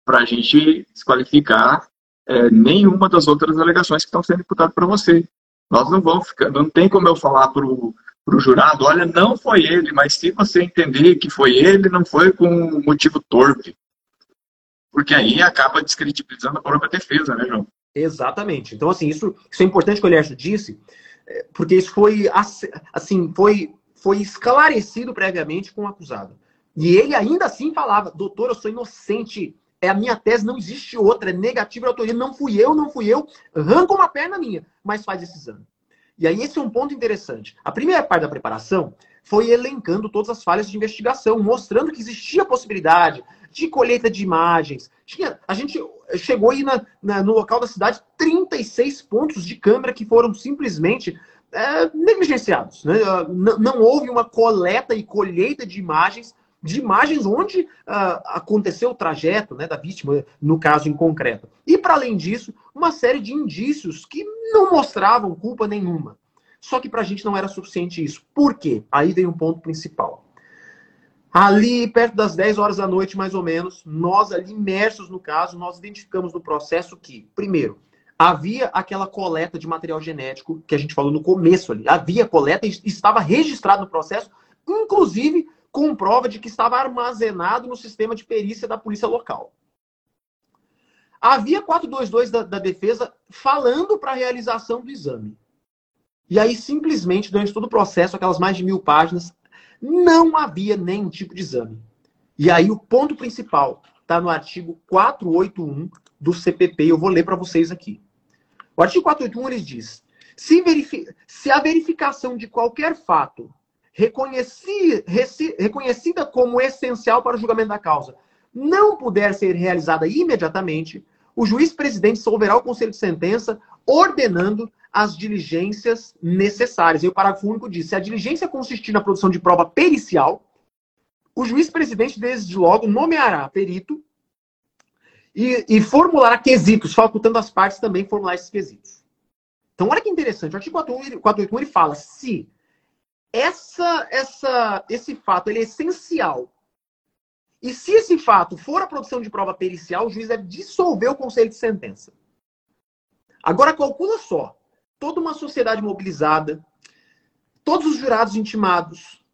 para a gente desqualificar é, nenhuma das outras alegações que estão sendo imputadas para você. Nós não vamos ficar, não tem como eu falar para o jurado, olha, não foi ele, mas se você entender que foi ele, não foi com motivo torpe. Porque aí acaba descredibilizando a própria defesa, né, João? Exatamente. Então, assim, isso, isso é importante que o Lércio disse, é, porque isso foi, assim, foi, foi esclarecido previamente com o acusado. E ele ainda assim falava, doutor, eu sou inocente. É a minha tese, não existe outra, é negativa autoria. Não fui eu, não fui eu. Arranca uma perna minha, mas faz esse exame. E aí esse é um ponto interessante. A primeira parte da preparação foi elencando todas as falhas de investigação, mostrando que existia a possibilidade de colheita de imagens. Tinha, a gente chegou aí na, na, no local da cidade 36 pontos de câmera que foram simplesmente é, negligenciados. Né? Não, não, houve uma coleta e colheita de imagens, de imagens onde uh, aconteceu o trajeto né, da vítima, no caso em concreto. E, para além disso, uma série de indícios que não mostravam culpa nenhuma. Só que para a gente não era suficiente isso. Por quê? Aí vem um ponto principal. Ali, perto das 10 horas da noite, mais ou menos, nós ali imersos no caso, nós identificamos no processo que, primeiro, havia aquela coleta de material genético que a gente falou no começo ali. Havia coleta e estava registrado no processo, inclusive com prova de que estava armazenado no sistema de perícia da polícia local. Havia 422 da, da defesa falando para a realização do exame. E aí, simplesmente, durante todo o processo, aquelas mais de mil páginas, não havia nenhum tipo de exame. E aí, o ponto principal está no artigo 481 do CPP. Eu vou ler para vocês aqui. O artigo 481 ele diz: se, se a verificação de qualquer fato reconheci, reconhecida como essencial para o julgamento da causa não puder ser realizada imediatamente, o juiz presidente solverá o conselho de sentença ordenando as diligências necessárias. E o parágrafo único diz: se a diligência consistir na produção de prova pericial, o juiz presidente, desde logo, nomeará perito e, e formulará quesitos, facultando as partes também formular esses quesitos. Então, olha que interessante. O artigo 481 ele fala se essa, essa, esse fato ele é essencial e se esse fato for a produção de prova pericial, o juiz deve dissolver o conselho de sentença. Agora, calcula só toda uma sociedade mobilizada, todos os jurados intimados,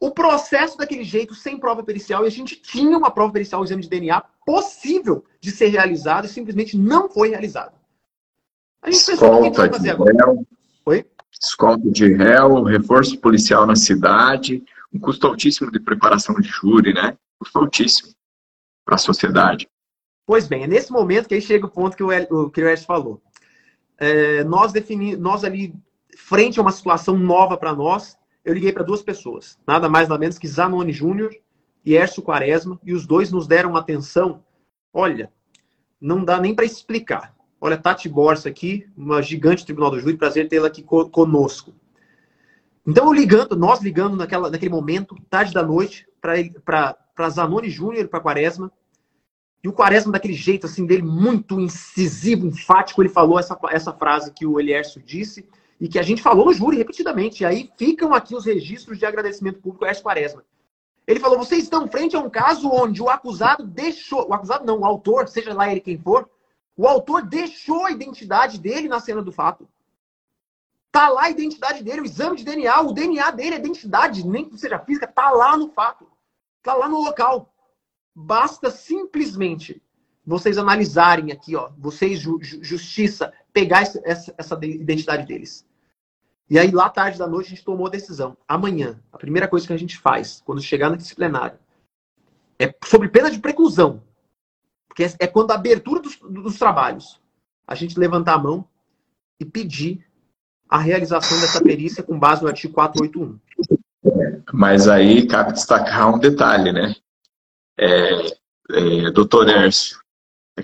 o processo daquele jeito, sem prova pericial, e a gente tinha uma prova pericial, o exame de DNA, possível de ser realizado e simplesmente não foi realizado. A gente pensou, o que a gente fazer agora? Escolta de réu, reforço policial na cidade, um custo altíssimo de preparação de júri, né? Custo altíssimo para a sociedade. Pois bem, é nesse momento que aí chega o ponto que o, El, que o falou é, nós definimos, nós ali, frente a uma situação nova para nós, eu liguei para duas pessoas, nada mais nada menos que Zanoni Júnior e Ércio Quaresma, e os dois nos deram atenção. Olha, não dá nem para explicar. Olha, Tati Borsa aqui, uma gigante Tribunal do Júri, prazer tê-la aqui conosco. Então, ligando, nós ligando naquela, naquele momento, tarde da noite, para Zanoni Júnior para Quaresma, e o Quaresma, daquele jeito assim dele, muito incisivo, enfático, ele falou essa, essa frase que o Eliércio disse e que a gente falou no júri repetidamente. E aí ficam aqui os registros de agradecimento público a Eliércio Quaresma. Ele falou: vocês estão frente a um caso onde o acusado deixou, o acusado não, o autor, seja lá ele quem for, o autor deixou a identidade dele na cena do fato. Tá lá a identidade dele, o exame de DNA, o DNA dele, a identidade, nem que seja física, tá lá no fato. Tá lá no local. Basta simplesmente vocês analisarem aqui, ó, vocês, ju justiça, pegar essa, essa identidade deles. E aí, lá tarde da noite, a gente tomou a decisão. Amanhã, a primeira coisa que a gente faz, quando chegar na disciplinária, é sobre pena de preclusão. Porque é, é quando a abertura dos, dos trabalhos, a gente levantar a mão e pedir a realização dessa perícia com base no artigo 481. Mas aí cabe destacar um detalhe, né? é, é, doutor Ércio,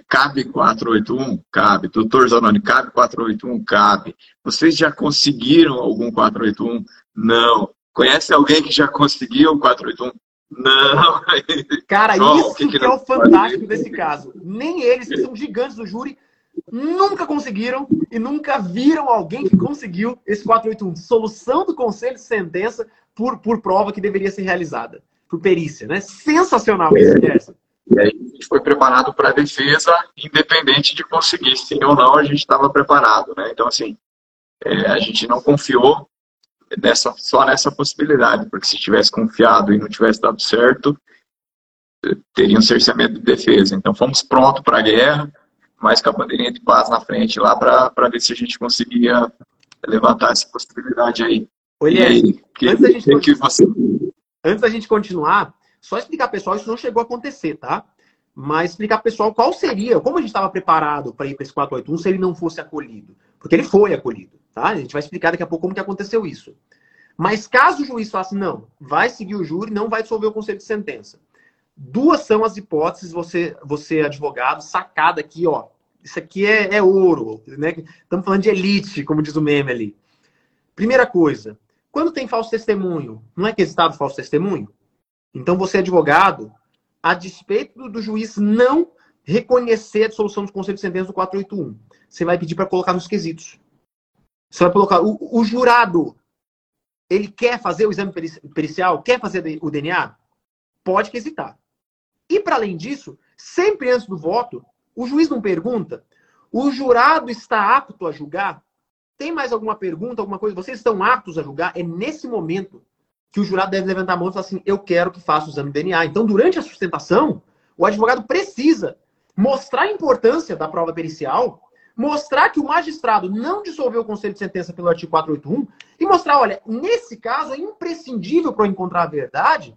cabe 481? Cabe. Doutor Zanoni, cabe 481? Cabe. Vocês já conseguiram algum 481? Não. Conhece alguém que já conseguiu 481? Não. Cara, isso que, que, que é o fantástico desse caso. Nem eles, que são gigantes do júri, nunca conseguiram e nunca viram alguém que conseguiu esse 481. Solução do conselho de sentença por, por prova que deveria ser realizada por perícia, né? Sensacional isso, Gerson. E aí a gente foi preparado para a defesa, independente de conseguir, sim ou não, a gente estava preparado, né? Então, assim, é, a gente não confiou nessa, só nessa possibilidade, porque se tivesse confiado e não tivesse dado certo, teria um cerceamento de defesa. Então, fomos prontos para a guerra, mas com a bandeirinha de paz na frente lá para ver se a gente conseguia levantar essa possibilidade aí. Olha aí, que, antes da gente que você antes da gente continuar, Só explicar pessoal, isso não chegou a acontecer, tá? Mas explicar pessoal qual seria, como a gente estava preparado para ir para esse 481 se ele não fosse acolhido. Porque ele foi acolhido, tá? A gente vai explicar daqui a pouco como que aconteceu isso. Mas caso o juiz faça, não, vai seguir o júri, não vai dissolver o conselho de sentença. Duas são as hipóteses, você, você advogado, sacada aqui, ó. Isso aqui é, é ouro, né? Estamos falando de elite, como diz o meme ali. Primeira coisa, quando tem falso testemunho, não é que estado falso testemunho? Então você, advogado, a despeito do, do juiz não reconhecer a dissolução do conselho de sentença do 481, você vai pedir para colocar nos quesitos. Você vai colocar o, o jurado ele quer fazer o exame pericial, quer fazer o DNA, pode quesitar. E para além disso, sempre antes do voto, o juiz não pergunta, o jurado está apto a julgar? Tem mais alguma pergunta, alguma coisa? Vocês estão aptos a julgar? É nesse momento que o jurado deve levantar a mão e falar assim: eu quero que faça o exame de DNA. Então, durante a sustentação, o advogado precisa mostrar a importância da prova pericial mostrar que o magistrado não dissolveu o conselho de sentença pelo artigo 481 e mostrar, olha, nesse caso é imprescindível para encontrar a verdade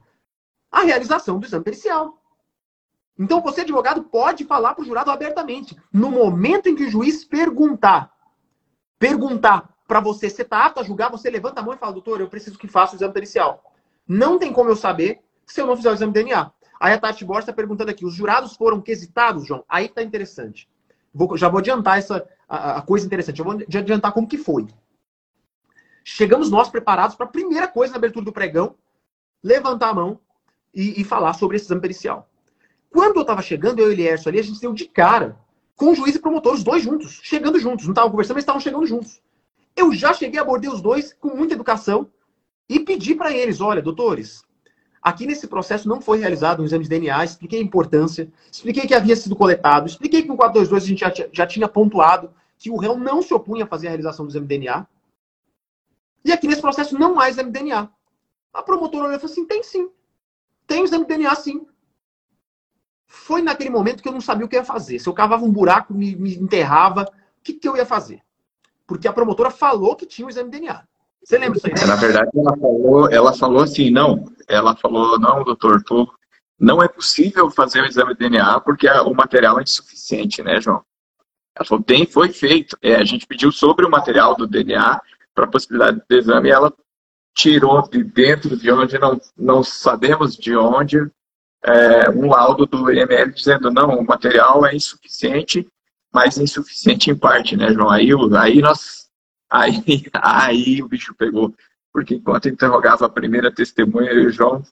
a realização do exame pericial. Então, você, advogado, pode falar para o jurado abertamente. No momento em que o juiz perguntar, perguntar para você, você está apto a julgar, você levanta a mão e fala, doutor, eu preciso que faça o exame pericial. Não tem como eu saber se eu não fizer o exame DNA. Aí a Tati Borges está perguntando aqui, os jurados foram quesitados, João? Aí está interessante. Vou, já vou adiantar essa a, a, coisa interessante. Eu vou adiantar como que foi. Chegamos nós preparados para a primeira coisa na abertura do pregão, levantar a mão e, e falar sobre esse exame pericial. Quando eu estava chegando, eu e o Elierson ali, a gente deu de cara com o juiz e promotor, os dois juntos, chegando juntos. Não estavam conversando, mas estavam chegando juntos. Eu já cheguei, abordei os dois com muita educação e pedi para eles: olha, doutores, Aqui nesse processo não foi realizado um exame de DNA, expliquei a importância, expliquei que havia sido coletado, expliquei que no 422 a gente já, já tinha pontuado que o réu não se opunha a fazer a realização do exame de DNA. E aqui nesse processo não há exame de DNA. A promotora olhou e falou assim: tem sim. Tem exame de DNA sim. Foi naquele momento que eu não sabia o que ia fazer. Se eu cavava um buraco, me, me enterrava, o que, que eu ia fazer? Porque a promotora falou que tinha o exame de DNA. Você lembra disso aí? Né? Na verdade, ela falou, ela falou assim, não, ela falou, não, doutor, tô, não é possível fazer o exame de DNA porque o material é insuficiente, né, João? Ela falou, tem, foi feito. É, a gente pediu sobre o material do DNA para possibilidade de exame e ela tirou de dentro de onde não, não sabemos de onde é, um laudo do IML dizendo, não, o material é insuficiente, mas insuficiente em parte, né, João? Aí, aí nós Aí, aí o bicho pegou. Porque enquanto interrogava a primeira testemunha, eu e o João.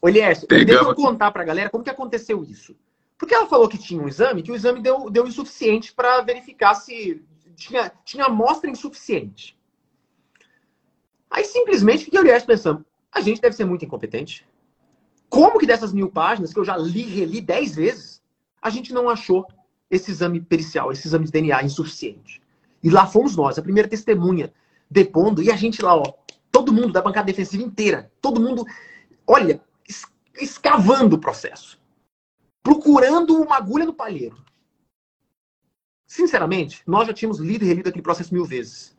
Ô, Liercio, deixa eu contar pra galera como que aconteceu isso. Porque ela falou que tinha um exame, que o exame deu, deu insuficiente para verificar se tinha, tinha amostra insuficiente. Aí simplesmente fiquei olhando pensando, a gente deve ser muito incompetente. Como que dessas mil páginas, que eu já li reli dez vezes, a gente não achou esse exame pericial, esse exame de DNA insuficiente? E lá fomos nós, a primeira testemunha, depondo, e a gente lá, ó, todo mundo da bancada defensiva inteira, todo mundo, olha, escavando o processo, procurando uma agulha no palheiro. Sinceramente, nós já tínhamos lido e relido aquele processo mil vezes.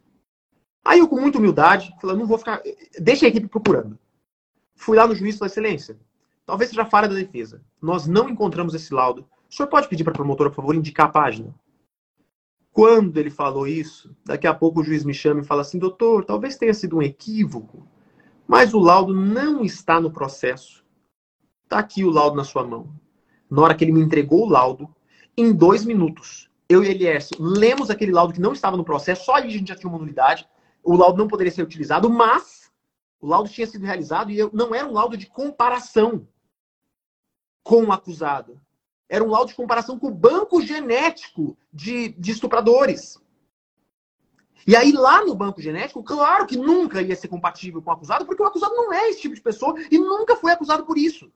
Aí eu, com muita humildade, falei, não vou ficar, deixa a equipe procurando. Fui lá no juiz da excelência. Talvez seja falha da defesa. Nós não encontramos esse laudo. O senhor pode pedir para a promotora, por favor, indicar a página? Quando ele falou isso, daqui a pouco o juiz me chama e fala assim: doutor, talvez tenha sido um equívoco, mas o laudo não está no processo. Está aqui o laudo na sua mão. Na hora que ele me entregou o laudo, em dois minutos, eu e Eliércio lemos aquele laudo que não estava no processo, só aí a gente já tinha uma nulidade. O laudo não poderia ser utilizado, mas o laudo tinha sido realizado e eu, não era um laudo de comparação com o acusado. Era um laudo de comparação com o banco genético de, de estupradores. E aí, lá no banco genético, claro que nunca ia ser compatível com o acusado, porque o acusado não é esse tipo de pessoa e nunca foi acusado por isso.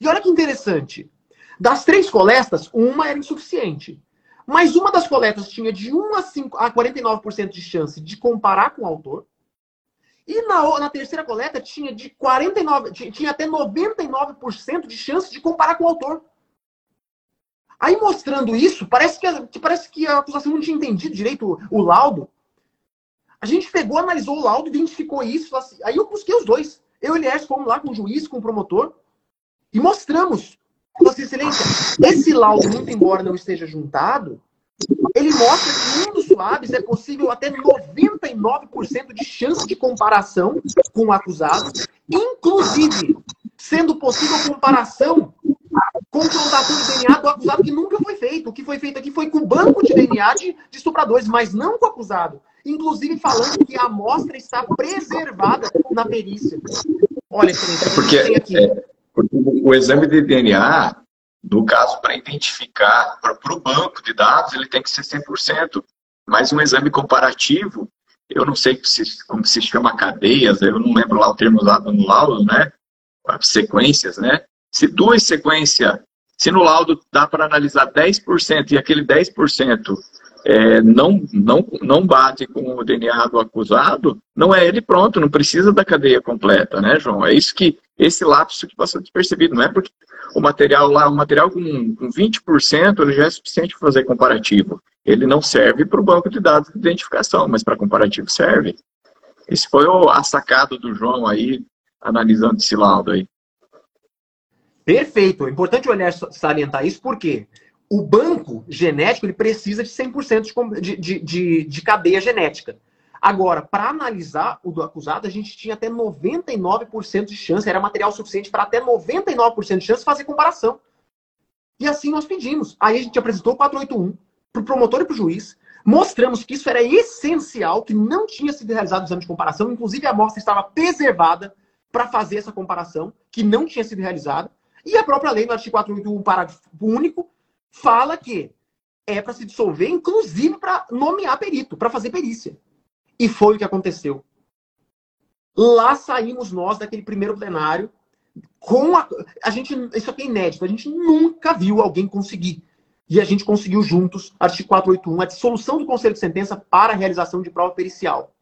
E olha que interessante. Das três coletas, uma era insuficiente. Mas uma das coletas tinha de 1 a, 5, a 49% de chance de comparar com o autor. E na, na terceira coleta tinha de 49, tinha até 99% de chance de comparar com o autor. Aí mostrando isso, parece que, a, parece que a acusação não tinha entendido direito o, o laudo. A gente pegou, analisou o laudo, identificou isso. Assim, aí eu busquei os dois. Eu e Elias fomos lá com o juiz, com o promotor. e mostramos. Vossa Excelência, esse laudo, muito embora não esteja juntado, ele mostra que um dos suaves é possível até 99% de chance de comparação com o acusado, inclusive sendo possível comparação confrontação de DNA do acusado que nunca foi feito. O que foi feito aqui foi com o banco de DNA de, de estupradores, mas não com o acusado. Inclusive falando que a amostra está preservada na perícia. Olha, é porque, é, porque o exame de DNA, no caso, para identificar, para o banco de dados, ele tem que ser 100%. Mas um exame comparativo, eu não sei como se chama cadeias, eu não lembro lá o termo usado no laudo, né? Sequências, né? Se duas sequências, se no laudo dá para analisar 10% e aquele 10% é, não, não, não bate com o DNA do acusado, não é ele pronto, não precisa da cadeia completa, né, João? É isso que, esse lapso que passou despercebido, não é porque o material lá, o material com, com 20%, ele já é suficiente para fazer comparativo. Ele não serve para o banco de dados de identificação, mas para comparativo serve. Esse foi o, a sacada do João aí, analisando esse laudo aí. Perfeito. É importante olhar salientar isso porque o banco genético ele precisa de 100% de, de, de, de cadeia genética. Agora, para analisar o do acusado, a gente tinha até 99% de chance, era material suficiente para até 99% de chance fazer comparação. E assim nós pedimos. Aí a gente apresentou o 481 para o promotor e para o juiz, mostramos que isso era essencial, que não tinha sido realizado o exame de comparação, inclusive a amostra estava preservada para fazer essa comparação, que não tinha sido realizada. E a própria lei, no artigo 481, parágrafo único, fala que é para se dissolver, inclusive para nomear perito, para fazer perícia. E foi o que aconteceu. Lá saímos nós daquele primeiro plenário com a, a gente, isso aqui é inédito, a gente nunca viu alguém conseguir. E a gente conseguiu juntos, artigo 481, a dissolução do conselho de sentença para a realização de prova pericial.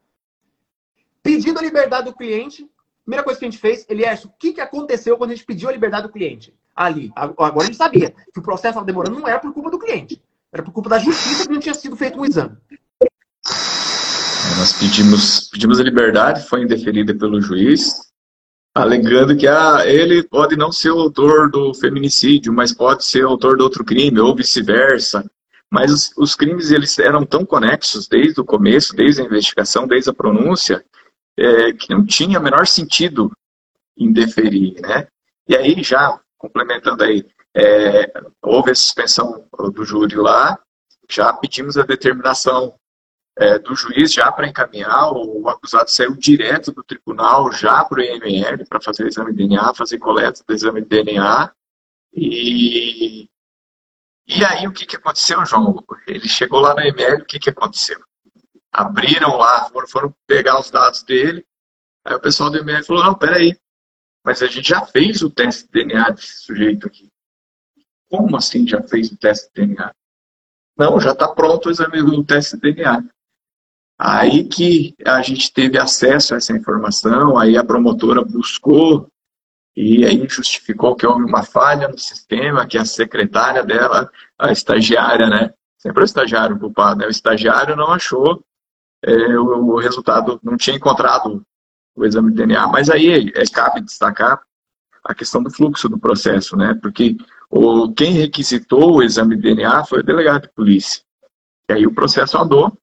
Pedindo a liberdade do cliente, Primeira coisa que a gente fez, Elias, o que, que aconteceu quando a gente pediu a liberdade do cliente? Ali. Agora a gente sabia que o processo estava demorando não era por culpa do cliente. Era por culpa da justiça que não tinha sido feito um exame. Nós pedimos, pedimos a liberdade, foi indeferida pelo juiz, alegando que ah, ele pode não ser o autor do feminicídio, mas pode ser autor de outro crime, ou vice-versa. Mas os, os, crimes eles eram tão conexos desde o começo, desde a investigação, desde a pronúncia, é, que não tinha o menor sentido em deferir, né? E aí, já complementando aí, é, houve a suspensão do júri lá, já pedimos a determinação é, do juiz já para encaminhar, o acusado saiu direto do tribunal já para o IML para fazer o exame de DNA, fazer coleta do exame de DNA. E, e aí o que, que aconteceu, João? Ele chegou lá no IML, o que, que aconteceu? Abriram lá, foram, foram pegar os dados dele. Aí o pessoal do IML falou, não, peraí, mas a gente já fez o teste de DNA desse sujeito aqui. Como assim já fez o teste de DNA? Não, já está pronto o exame do teste de DNA. Aí que a gente teve acesso a essa informação, aí a promotora buscou e aí justificou que houve uma falha no sistema, que a secretária dela, a estagiária, né? Sempre o estagiário culpado, né? O estagiário não achou é, o, o, resultado não tinha encontrado o exame de DNA. Mas aí é, cabe destacar a questão do fluxo do processo, né? Porque o, quem requisitou o exame de DNA foi o delegado de polícia. E aí o processo andou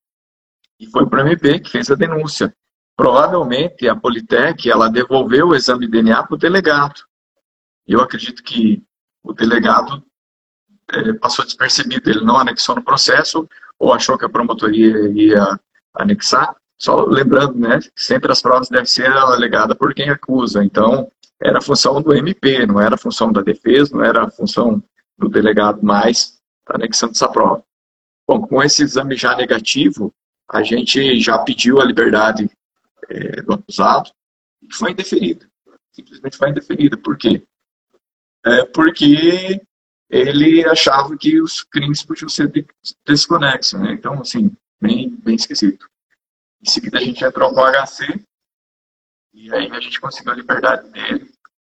e foi para o MP que fez a denúncia. Provavelmente a Politec ela devolveu o exame de DNA para o delegado. Eu acredito que o delegado é, passou despercebido, ele não anexou no processo ou achou que a promotoria ia anexar. Só lembrando, né, que sempre as provas devem ser alegadas por quem acusa. Então, era função do MP, não era função da defesa, não era função do delegado mais anexando essa prova. Bom, com esse exame já negativo, a gente já pediu a liberdade é, do acusado e foi indeferida. Simplesmente foi indeferida. Por quê? É porque ele achava que os crimes podiam ser desconexos. Né? Então, assim, bem, bem esquisito. Em seguida a gente entrou com o HC e aí a gente conseguiu a liberdade dele.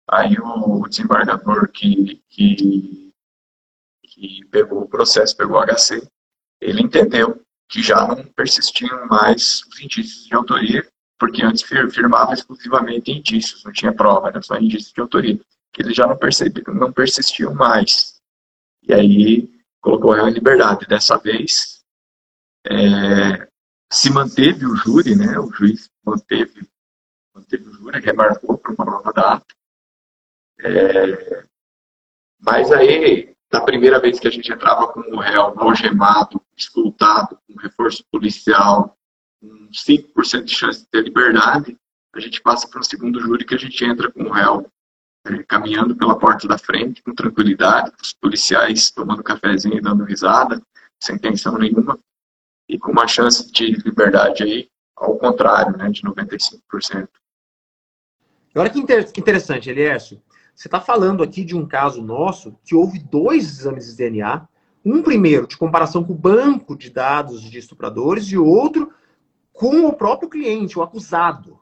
Aí o desembargador que, que, que pegou o processo, pegou o HC, ele entendeu que já não persistiam mais os indícios de autoria, porque antes firmava exclusivamente indícios, não tinha prova, era só indícios de autoria. que eles já não, percebi, não persistiam mais. E aí colocou réu em liberdade. Dessa vez, é, se manteve o júri, né? O juiz manteve, manteve o júri, remarcou para uma nova data. É, mas aí, na primeira vez que a gente entrava com o réu algemado, escoltado, com reforço policial, com 5% de chance de ter liberdade, a gente passa para o segundo júri que a gente entra com o réu é, caminhando pela porta da frente, com tranquilidade, os policiais tomando cafezinho e dando risada, sem tensão nenhuma e com uma chance de liberdade aí, ao contrário, né, de 95%. Olha que interessante, Eliércio. Você está falando aqui de um caso nosso que houve dois exames de DNA, um primeiro de comparação com o banco de dados de estupradores e outro com o próprio cliente, o acusado.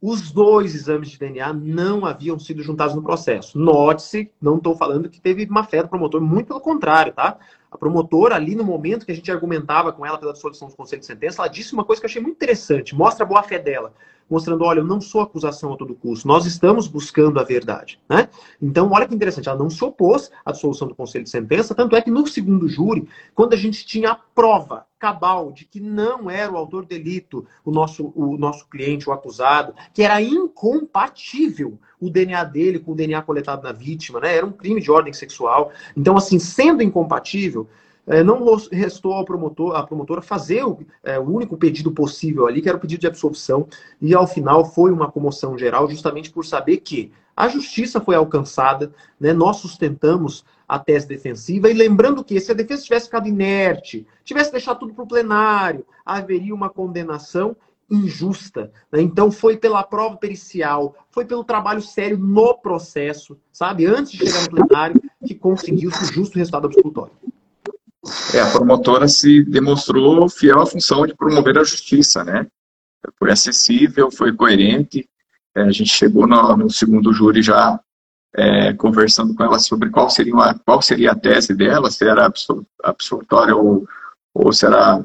Os dois exames de DNA não haviam sido juntados no processo. Note-se, não estou falando que teve má fé do promotor, muito pelo contrário, tá? A promotora, ali no momento que a gente argumentava com ela pela dissolução do conselho de sentença, ela disse uma coisa que eu achei muito interessante, mostra a boa fé dela, mostrando, olha, eu não sou acusação a todo custo, nós estamos buscando a verdade, né? Então, olha que interessante, ela não se opôs à dissolução do conselho de sentença, tanto é que no segundo júri, quando a gente tinha a prova cabal de que não era o autor delito, o nosso, o nosso cliente, o acusado, que era incompatível o DNA dele com o DNA coletado na vítima, né? Era um crime de ordem sexual. Então, assim, sendo incompatível, é, não restou ao promotor, à promotora fazer o, é, o, único pedido possível ali, que era o pedido de absolvição, e ao final foi uma comoção geral, justamente por saber que a justiça foi alcançada, né, nós sustentamos a tese defensiva, e lembrando que se a defesa tivesse ficado inerte, tivesse deixado tudo para o plenário, haveria uma condenação injusta. Né? Então, foi pela prova pericial, foi pelo trabalho sério no processo, sabe? Antes de chegar no plenário, que conseguiu-se o justo resultado absolutório. É, a promotora se demonstrou fiel à função de promover a justiça, né? Foi acessível, foi coerente. É, a gente chegou no, no segundo júri já é, conversando com ela sobre qual seria, uma, qual seria a tese dela, se era absolutória ou, ou será.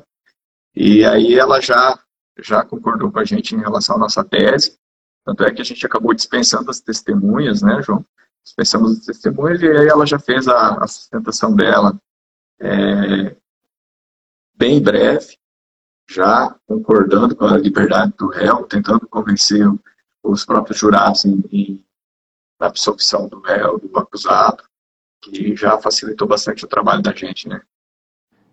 E aí ela já já concordou com a gente em relação à nossa tese. Tanto é que a gente acabou dispensando as testemunhas, né, João? Dispensamos as testemunhas e aí ela já fez a, a sustentação dela é, bem breve, já concordando com a liberdade do réu, tentando convencer os próprios jurados em, em, na absolvição do réu, do acusado, que já facilitou bastante o trabalho da gente, né?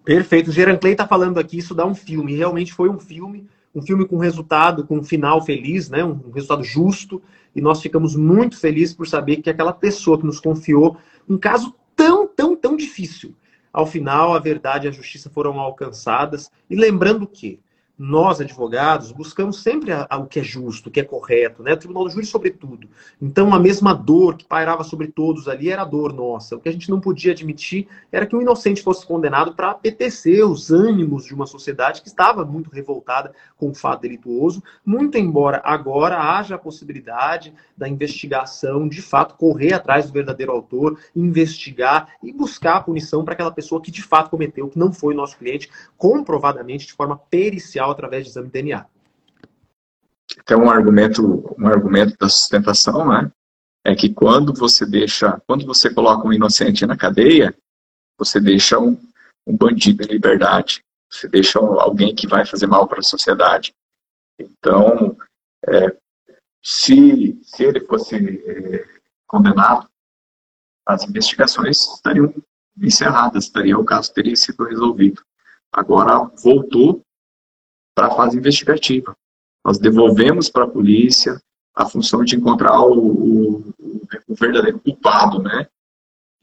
Perfeito. O Geran Clay está falando aqui, isso dá um filme. Realmente foi um filme um filme com resultado, com um final feliz, né? um resultado justo, e nós ficamos muito felizes por saber que aquela pessoa que nos confiou um caso tão, tão, tão difícil, ao final a verdade e a justiça foram alcançadas. E lembrando que nós, advogados, buscamos sempre a, a, o que é justo, o que é correto, né? O Tribunal do Júri, sobretudo. Então, a mesma dor que pairava sobre todos ali era a dor nossa. O que a gente não podia admitir era que um inocente fosse condenado para apetecer os ânimos de uma sociedade que estava muito revoltada com o fato delituoso, muito embora agora haja a possibilidade da investigação, de fato, correr atrás do verdadeiro autor, investigar e buscar a punição para aquela pessoa que de fato cometeu, que não foi nosso cliente, comprovadamente, de forma pericial através de exame de DNA. Então, um argumento, um argumento da sustentação, né, é que quando você deixa, quando você coloca um inocente na cadeia, você deixa um, um bandido em liberdade, você deixa alguém que vai fazer mal para a sociedade. Então, é, se, se ele fosse é, condenado, as investigações estariam encerradas, estaria, o caso teria sido resolvido. Agora voltou para a fase investigativa. Nós devolvemos para a polícia a função de encontrar o, o, o, verdadeiro culpado, né?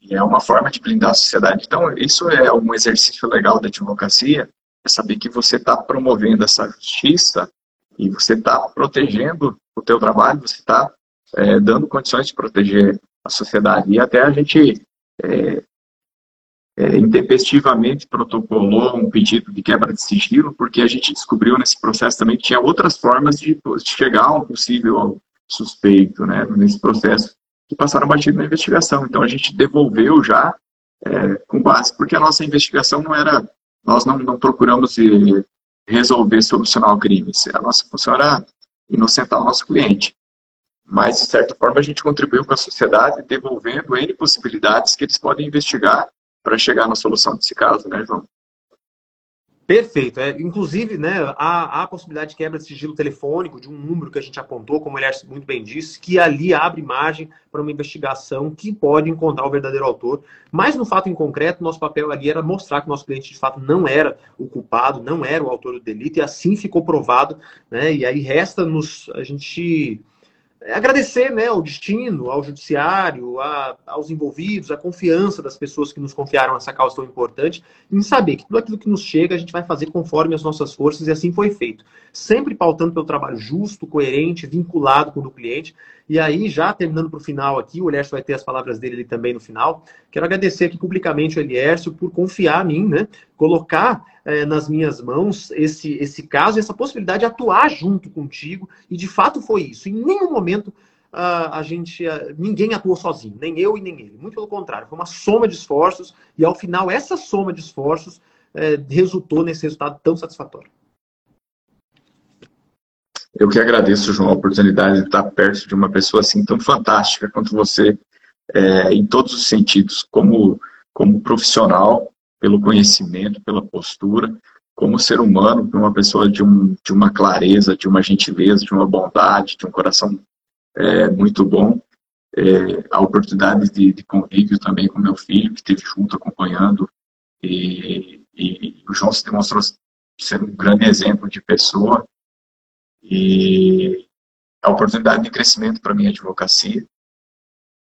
E é uma forma de blindar a sociedade. Então, isso é um exercício legal da advocacia, é saber que você está promovendo essa justiça e você está protegendo o teu trabalho, você está é, dando condições de proteger a sociedade. E até a gente é, é, intempestivamente protocolou um pedido de quebra de sigilo, porque a gente descobriu nesse processo também que tinha outras formas de, de chegar a um possível suspeito, né, nesse processo, que passaram batido na investigação. Então a gente devolveu já é, com base, porque a nossa investigação não era, nós não, não procuramos resolver, solucionar o crime, a nossa função era inocentar o nosso cliente. mas, de certa forma, a gente contribuiu com a sociedade, devolvendo N possibilidades que eles podem investigar para chegar na solução desse caso, né, João? Perfeito. É, inclusive, né, há, há a possibilidade de quebra de sigilo telefônico de um número que a gente apontou, como ele muito bem disse, que ali abre margem para uma investigação que pode encontrar o verdadeiro autor. Mas no fato em concreto, nosso papel ali era mostrar que o nosso cliente de fato não era o culpado, não era o autor do delito, e assim ficou provado. Né, e aí resta-nos a gente agradecer né, ao destino, ao judiciário, a, aos envolvidos, a confiança das pessoas que nos confiaram essa causa tão importante, em saber que tudo aquilo que nos chega a gente vai fazer conforme as nossas forças, e assim foi feito. Sempre pautando pelo trabalho justo, coerente, vinculado com o do cliente. E aí, já terminando para o final aqui, o Elércio vai ter as palavras dele também no final. Quero agradecer aqui publicamente o Elércio por confiar em mim, né? Colocar é, nas minhas mãos esse, esse caso, essa possibilidade de atuar junto contigo. E de fato foi isso. Em nenhum momento uh, a gente, uh, ninguém atuou sozinho, nem eu e nem ele. Muito pelo contrário, foi uma soma de esforços. E ao final, essa soma de esforços uh, resultou nesse resultado tão satisfatório. Eu que agradeço, João, a oportunidade de estar perto de uma pessoa assim tão fantástica quanto você, é, em todos os sentidos, como, como profissional, pelo conhecimento, pela postura, como ser humano, uma pessoa de, um, de uma clareza, de uma gentileza, de uma bondade, de um coração é, muito bom. É, a oportunidade de, de, convívio também com meu filho, que esteve junto acompanhando, e, e o João se demonstrou ser um grande exemplo de pessoa, e a oportunidade de crescimento para minha advocacia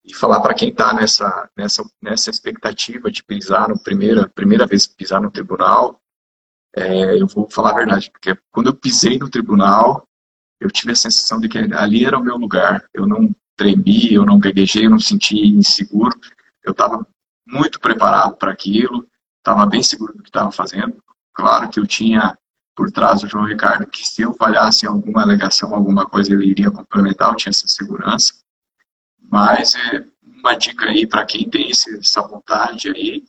e falar para quem está nessa, nessa, nessa expectativa de pisar no primeira, primeira vez pisar no tribunal, é, eu vou falar a verdade, porque quando eu pisei no tribunal, eu tive a sensação de que ali era o meu lugar. Eu não tremi, eu não gaguejei, eu não senti inseguro. Eu estava muito preparado para aquilo, estava bem seguro do que estava fazendo. Claro que eu tinha por trás do João Ricardo que se eu falhasse em alguma alegação, alguma coisa, ele iria complementar, eu tinha essa segurança. Mas é uma dica aí para quem tem essa vontade aí,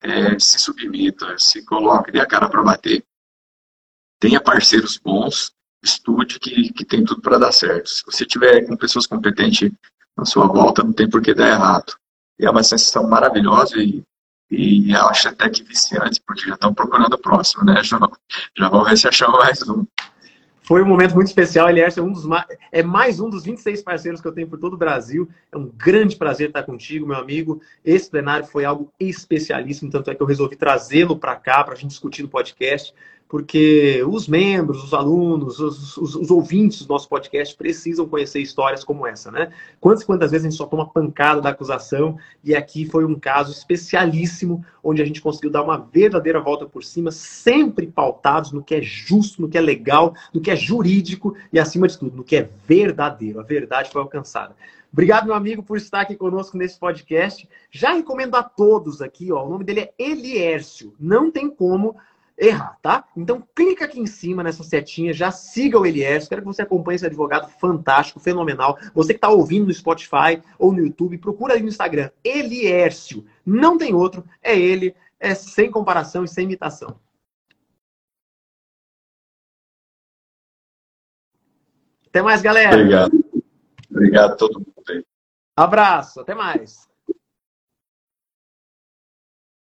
é, se submeta, se coloque, dê a cara para bater. Tenha parceiros bons, estude que, que tem tudo para dar certo. Se você tiver com pessoas competentes na sua volta, não tem por que dar errado. E é uma sensação maravilhosa e e acho até que viciante, porque já estão procurando o próximo, né, João? Já vão ver se acham mais um. Foi um momento muito especial. Ele é, um dos, é mais um dos 26 parceiros que eu tenho por todo o Brasil. É um grande prazer estar contigo, meu amigo. Esse plenário foi algo especialíssimo, tanto é que eu resolvi trazê-lo para cá, para a gente discutir no podcast porque os membros, os alunos, os, os, os, ouvintes do nosso podcast precisam conhecer histórias como essa, né? Quantas quantas vezes a gente só toma pancada da acusação e aqui foi um caso especialíssimo onde a gente conseguiu dar uma verdadeira volta por cima, sempre pautados no que é justo, no que é legal, no que é jurídico e acima de tudo, no que é verdadeiro. A verdade foi alcançada. Obrigado, meu amigo, por estar aqui conosco nesse podcast. Já recomendo a todos aqui, ó, o nome dele é Eliércio. Não tem como errar, tá? Então clica aqui em cima nessa setinha, já siga o Elias, quero que você acompanhe esse advogado fantástico, fenomenal. Você que está ouvindo no Spotify ou no YouTube, procura aí no Instagram, Eliércio. Não tem outro, é ele, é sem comparação e sem imitação. Até mais, galera. Obrigado. Obrigado a todo mundo aí. Abraço, até mais.